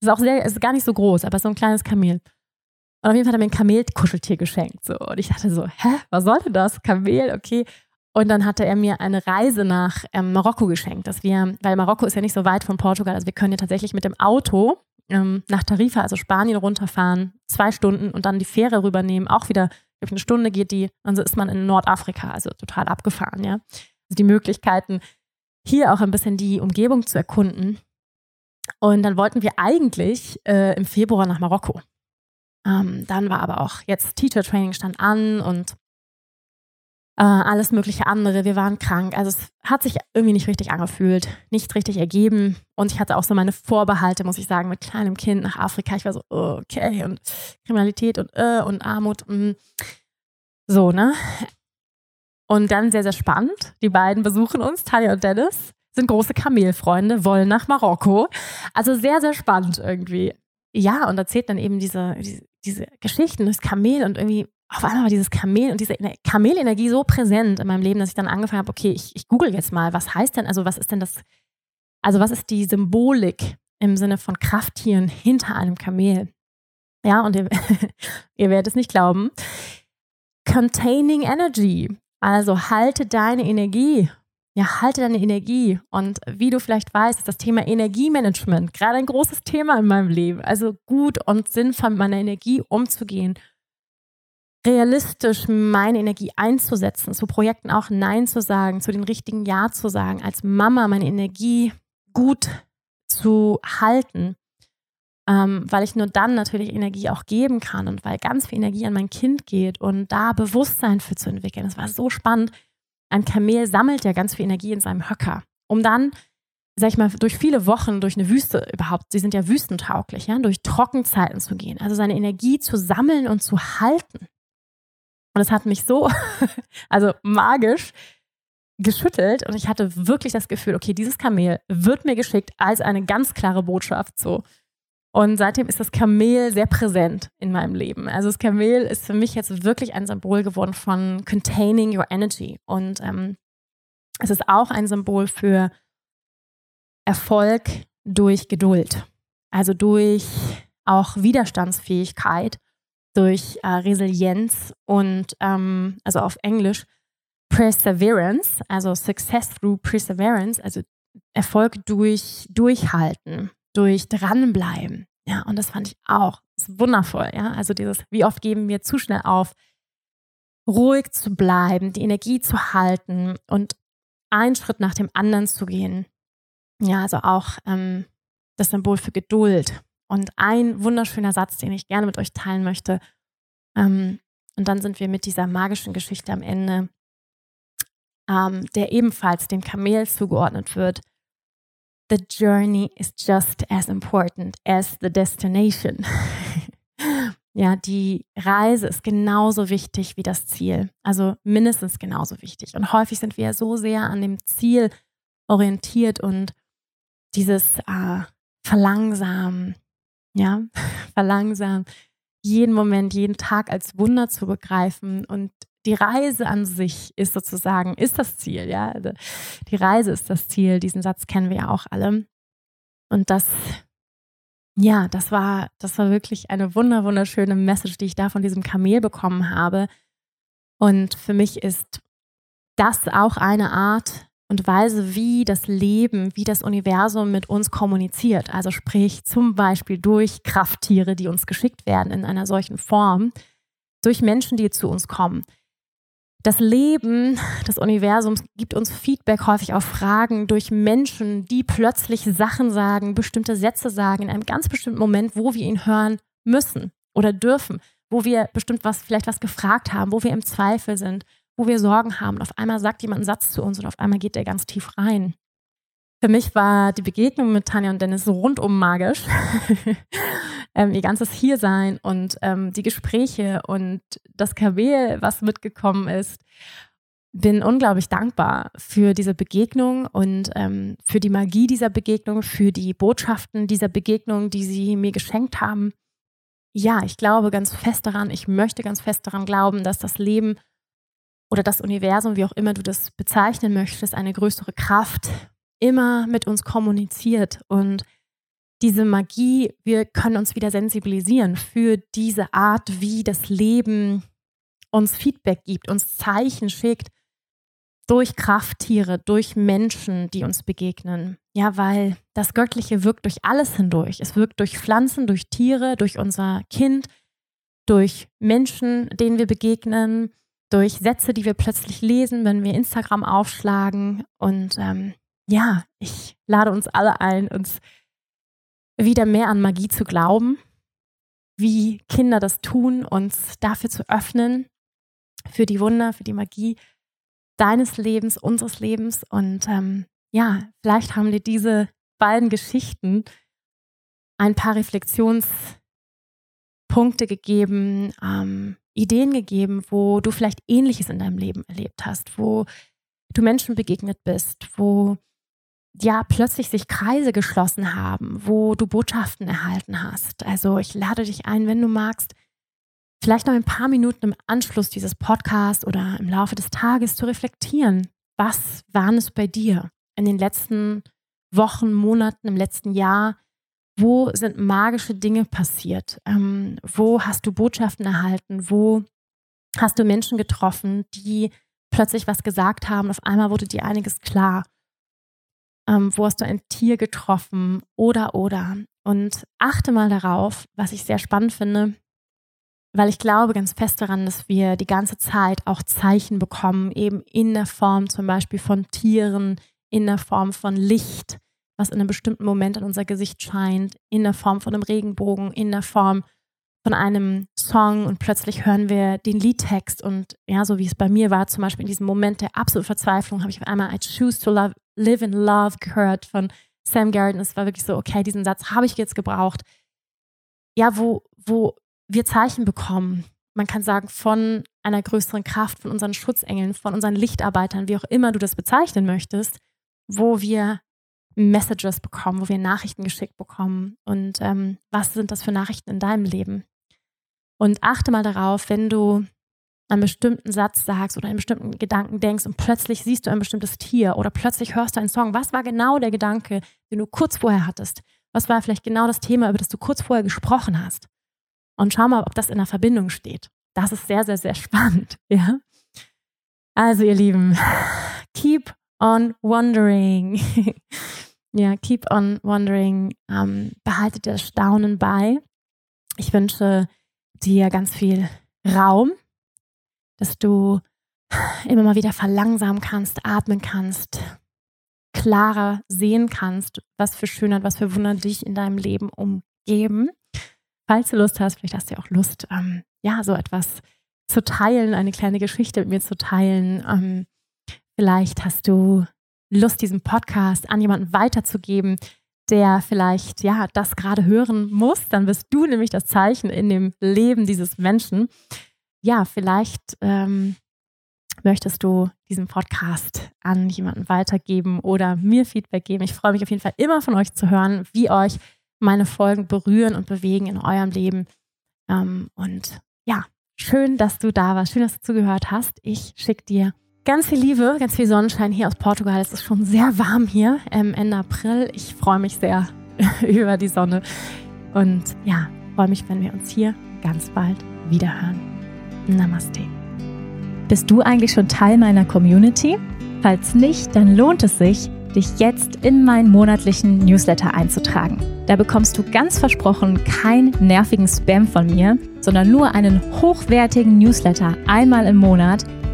ist auch sehr, ist gar nicht so groß, aber so ein kleines Kamel. Und auf jeden Fall hat er mir ein Kamel-Kuscheltier geschenkt. So. Und ich dachte so, hä, was sollte das? Kamel, okay. Und dann hatte er mir eine Reise nach ähm, Marokko geschenkt, dass wir, weil Marokko ist ja nicht so weit von Portugal, also wir können ja tatsächlich mit dem Auto ähm, nach Tarifa, also Spanien, runterfahren, zwei Stunden und dann die Fähre rübernehmen, auch wieder eine Stunde geht die, dann ist man in Nordafrika, also total abgefahren, ja. Die Möglichkeiten, hier auch ein bisschen die Umgebung zu erkunden. Und dann wollten wir eigentlich äh, im Februar nach Marokko. Ähm, dann war aber auch jetzt Teacher Training stand an und äh, alles mögliche andere. Wir waren krank. Also es hat sich irgendwie nicht richtig angefühlt, nicht richtig ergeben. Und ich hatte auch so meine Vorbehalte, muss ich sagen, mit kleinem Kind nach Afrika. Ich war so, okay, und Kriminalität und, äh, und Armut. Mh. Mm. So, ne? Und dann sehr, sehr spannend. Die beiden besuchen uns, Tanja und Dennis, sind große Kamelfreunde, wollen nach Marokko. Also sehr, sehr spannend irgendwie. Ja, und erzählt dann eben diese, diese, diese Geschichten, das Kamel und irgendwie auf einmal war dieses Kamel und diese Kamelenergie so präsent in meinem Leben, dass ich dann angefangen habe, okay, ich, ich google jetzt mal, was heißt denn, also was ist denn das, also was ist die Symbolik im Sinne von Krafttieren hinter einem Kamel? Ja, und ihr, ihr werdet es nicht glauben. Containing Energy. Also halte deine Energie. Ja, halte deine Energie. Und wie du vielleicht weißt, ist das Thema Energiemanagement gerade ein großes Thema in meinem Leben. Also gut und sinnvoll mit meiner Energie umzugehen realistisch meine Energie einzusetzen, zu Projekten auch Nein zu sagen, zu den richtigen Ja zu sagen, als Mama meine Energie gut zu halten, ähm, weil ich nur dann natürlich Energie auch geben kann und weil ganz viel Energie an mein Kind geht und da Bewusstsein für zu entwickeln. Das war so spannend. Ein Kamel sammelt ja ganz viel Energie in seinem Höcker, um dann, sag ich mal, durch viele Wochen, durch eine Wüste überhaupt, sie sind ja wüstentauglich, ja, durch Trockenzeiten zu gehen, also seine Energie zu sammeln und zu halten. Und es hat mich so, also magisch geschüttelt und ich hatte wirklich das Gefühl, okay, dieses Kamel wird mir geschickt als eine ganz klare Botschaft so. Und seitdem ist das Kamel sehr präsent in meinem Leben. Also das Kamel ist für mich jetzt wirklich ein Symbol geworden von containing your energy. Und ähm, es ist auch ein Symbol für Erfolg durch Geduld. Also durch auch Widerstandsfähigkeit durch äh, Resilienz und ähm, also auf Englisch Perseverance, also Success through Perseverance, also Erfolg durch Durchhalten, durch Dranbleiben. Ja, und das fand ich auch wundervoll. Ja, also dieses, wie oft geben wir zu schnell auf, ruhig zu bleiben, die Energie zu halten und einen Schritt nach dem anderen zu gehen. Ja, also auch ähm, das Symbol für Geduld und ein wunderschöner Satz, den ich gerne mit euch teilen möchte. Ähm, und dann sind wir mit dieser magischen Geschichte am Ende, ähm, der ebenfalls dem Kamel zugeordnet wird. The journey is just as important as the destination. ja, die Reise ist genauso wichtig wie das Ziel. Also mindestens genauso wichtig. Und häufig sind wir so sehr an dem Ziel orientiert und dieses äh, Verlangsamen, ja, verlangsamen, jeden Moment, jeden Tag als Wunder zu begreifen und die Reise an sich ist sozusagen, ist das Ziel, ja. Also, die Reise ist das Ziel. Diesen Satz kennen wir ja auch alle. Und das, ja, das war, das war wirklich eine wunder, wunderschöne Message, die ich da von diesem Kamel bekommen habe. Und für mich ist das auch eine Art, und Weise, wie das Leben, wie das Universum mit uns kommuniziert. Also sprich zum Beispiel durch Krafttiere, die uns geschickt werden in einer solchen Form, durch Menschen, die zu uns kommen. Das Leben des Universums gibt uns Feedback häufig auf Fragen durch Menschen, die plötzlich Sachen sagen, bestimmte Sätze sagen in einem ganz bestimmten Moment, wo wir ihn hören müssen oder dürfen, wo wir bestimmt was, vielleicht was gefragt haben, wo wir im Zweifel sind, wo wir Sorgen haben. Und auf einmal sagt jemand einen Satz zu uns und auf einmal geht der ganz tief rein. Für mich war die Begegnung mit Tanja und Dennis rundum magisch. ähm, ihr ganzes Hiersein und ähm, die Gespräche und das Kabel, was mitgekommen ist. Bin unglaublich dankbar für diese Begegnung und ähm, für die Magie dieser Begegnung, für die Botschaften dieser Begegnung, die sie mir geschenkt haben. ja, ich glaube ganz fest daran, ich möchte ganz fest daran glauben, dass das Leben oder das Universum, wie auch immer du das bezeichnen möchtest, eine größere Kraft immer mit uns kommuniziert und diese Magie, wir können uns wieder sensibilisieren für diese Art, wie das Leben uns Feedback gibt, uns Zeichen schickt durch Krafttiere, durch Menschen, die uns begegnen. Ja, weil das Göttliche wirkt durch alles hindurch. Es wirkt durch Pflanzen, durch Tiere, durch unser Kind, durch Menschen, denen wir begegnen, durch Sätze, die wir plötzlich lesen, wenn wir Instagram aufschlagen. Und ähm, ja, ich lade uns alle ein, uns wieder mehr an Magie zu glauben, wie Kinder das tun, uns dafür zu öffnen, für die Wunder, für die Magie deines Lebens, unseres Lebens. Und ähm, ja, vielleicht haben dir diese beiden Geschichten ein paar Reflexionspunkte gegeben, ähm, Ideen gegeben, wo du vielleicht Ähnliches in deinem Leben erlebt hast, wo du Menschen begegnet bist, wo ja plötzlich sich Kreise geschlossen haben, wo du Botschaften erhalten hast. Also ich lade dich ein, wenn du magst, vielleicht noch ein paar Minuten im Anschluss dieses Podcasts oder im Laufe des Tages zu reflektieren. Was waren es bei dir in den letzten Wochen, Monaten, im letzten Jahr? Wo sind magische Dinge passiert? Ähm, wo hast du Botschaften erhalten? Wo hast du Menschen getroffen, die plötzlich was gesagt haben? Auf einmal wurde dir einiges klar. Ähm, wo hast du ein Tier getroffen? Oder, oder. Und achte mal darauf, was ich sehr spannend finde, weil ich glaube ganz fest daran, dass wir die ganze Zeit auch Zeichen bekommen, eben in der Form zum Beispiel von Tieren, in der Form von Licht, was in einem bestimmten Moment an unser Gesicht scheint, in der Form von einem Regenbogen, in der Form von einem Song und plötzlich hören wir den Liedtext und ja, so wie es bei mir war, zum Beispiel in diesem Moment der absoluten Verzweiflung, habe ich auf einmal I choose to love, live in love gehört von Sam Garrett. Es war wirklich so, okay, diesen Satz habe ich jetzt gebraucht. Ja, wo, wo wir Zeichen bekommen. Man kann sagen, von einer größeren Kraft, von unseren Schutzengeln, von unseren Lichtarbeitern, wie auch immer du das bezeichnen möchtest, wo wir Messages bekommen, wo wir Nachrichten geschickt bekommen. Und ähm, was sind das für Nachrichten in deinem Leben? Und achte mal darauf, wenn du einen bestimmten Satz sagst oder einen bestimmten Gedanken denkst und plötzlich siehst du ein bestimmtes Tier oder plötzlich hörst du einen Song. Was war genau der Gedanke, den du kurz vorher hattest? Was war vielleicht genau das Thema, über das du kurz vorher gesprochen hast? und schau mal, ob das in der Verbindung steht. Das ist sehr, sehr, sehr spannend, ja. Also, ihr Lieben, keep on wondering. ja, keep on wondering. Ähm, behaltet das Staunen bei. Ich wünsche dir ganz viel Raum, dass du immer mal wieder verlangsamen kannst, atmen kannst, klarer sehen kannst, was für Schönheit, was für Wunder dich in deinem Leben umgeben falls du Lust hast, vielleicht hast du ja auch Lust, ähm, ja, so etwas zu teilen, eine kleine Geschichte mit mir zu teilen. Ähm, vielleicht hast du Lust, diesen Podcast an jemanden weiterzugeben, der vielleicht ja das gerade hören muss. Dann bist du nämlich das Zeichen in dem Leben dieses Menschen. Ja, vielleicht ähm, möchtest du diesen Podcast an jemanden weitergeben oder mir Feedback geben. Ich freue mich auf jeden Fall immer von euch zu hören, wie euch meine Folgen berühren und bewegen in eurem Leben. Ähm, und ja, schön, dass du da warst. Schön, dass du zugehört hast. Ich schicke dir ganz viel Liebe, ganz viel Sonnenschein hier aus Portugal. Es ist schon sehr warm hier ähm, Ende April. Ich freue mich sehr über die Sonne. Und ja, freue mich, wenn wir uns hier ganz bald wiederhören. Namaste. Bist du eigentlich schon Teil meiner Community? Falls nicht, dann lohnt es sich, dich jetzt in meinen monatlichen Newsletter einzutragen. Da bekommst du ganz versprochen keinen nervigen Spam von mir, sondern nur einen hochwertigen Newsletter einmal im Monat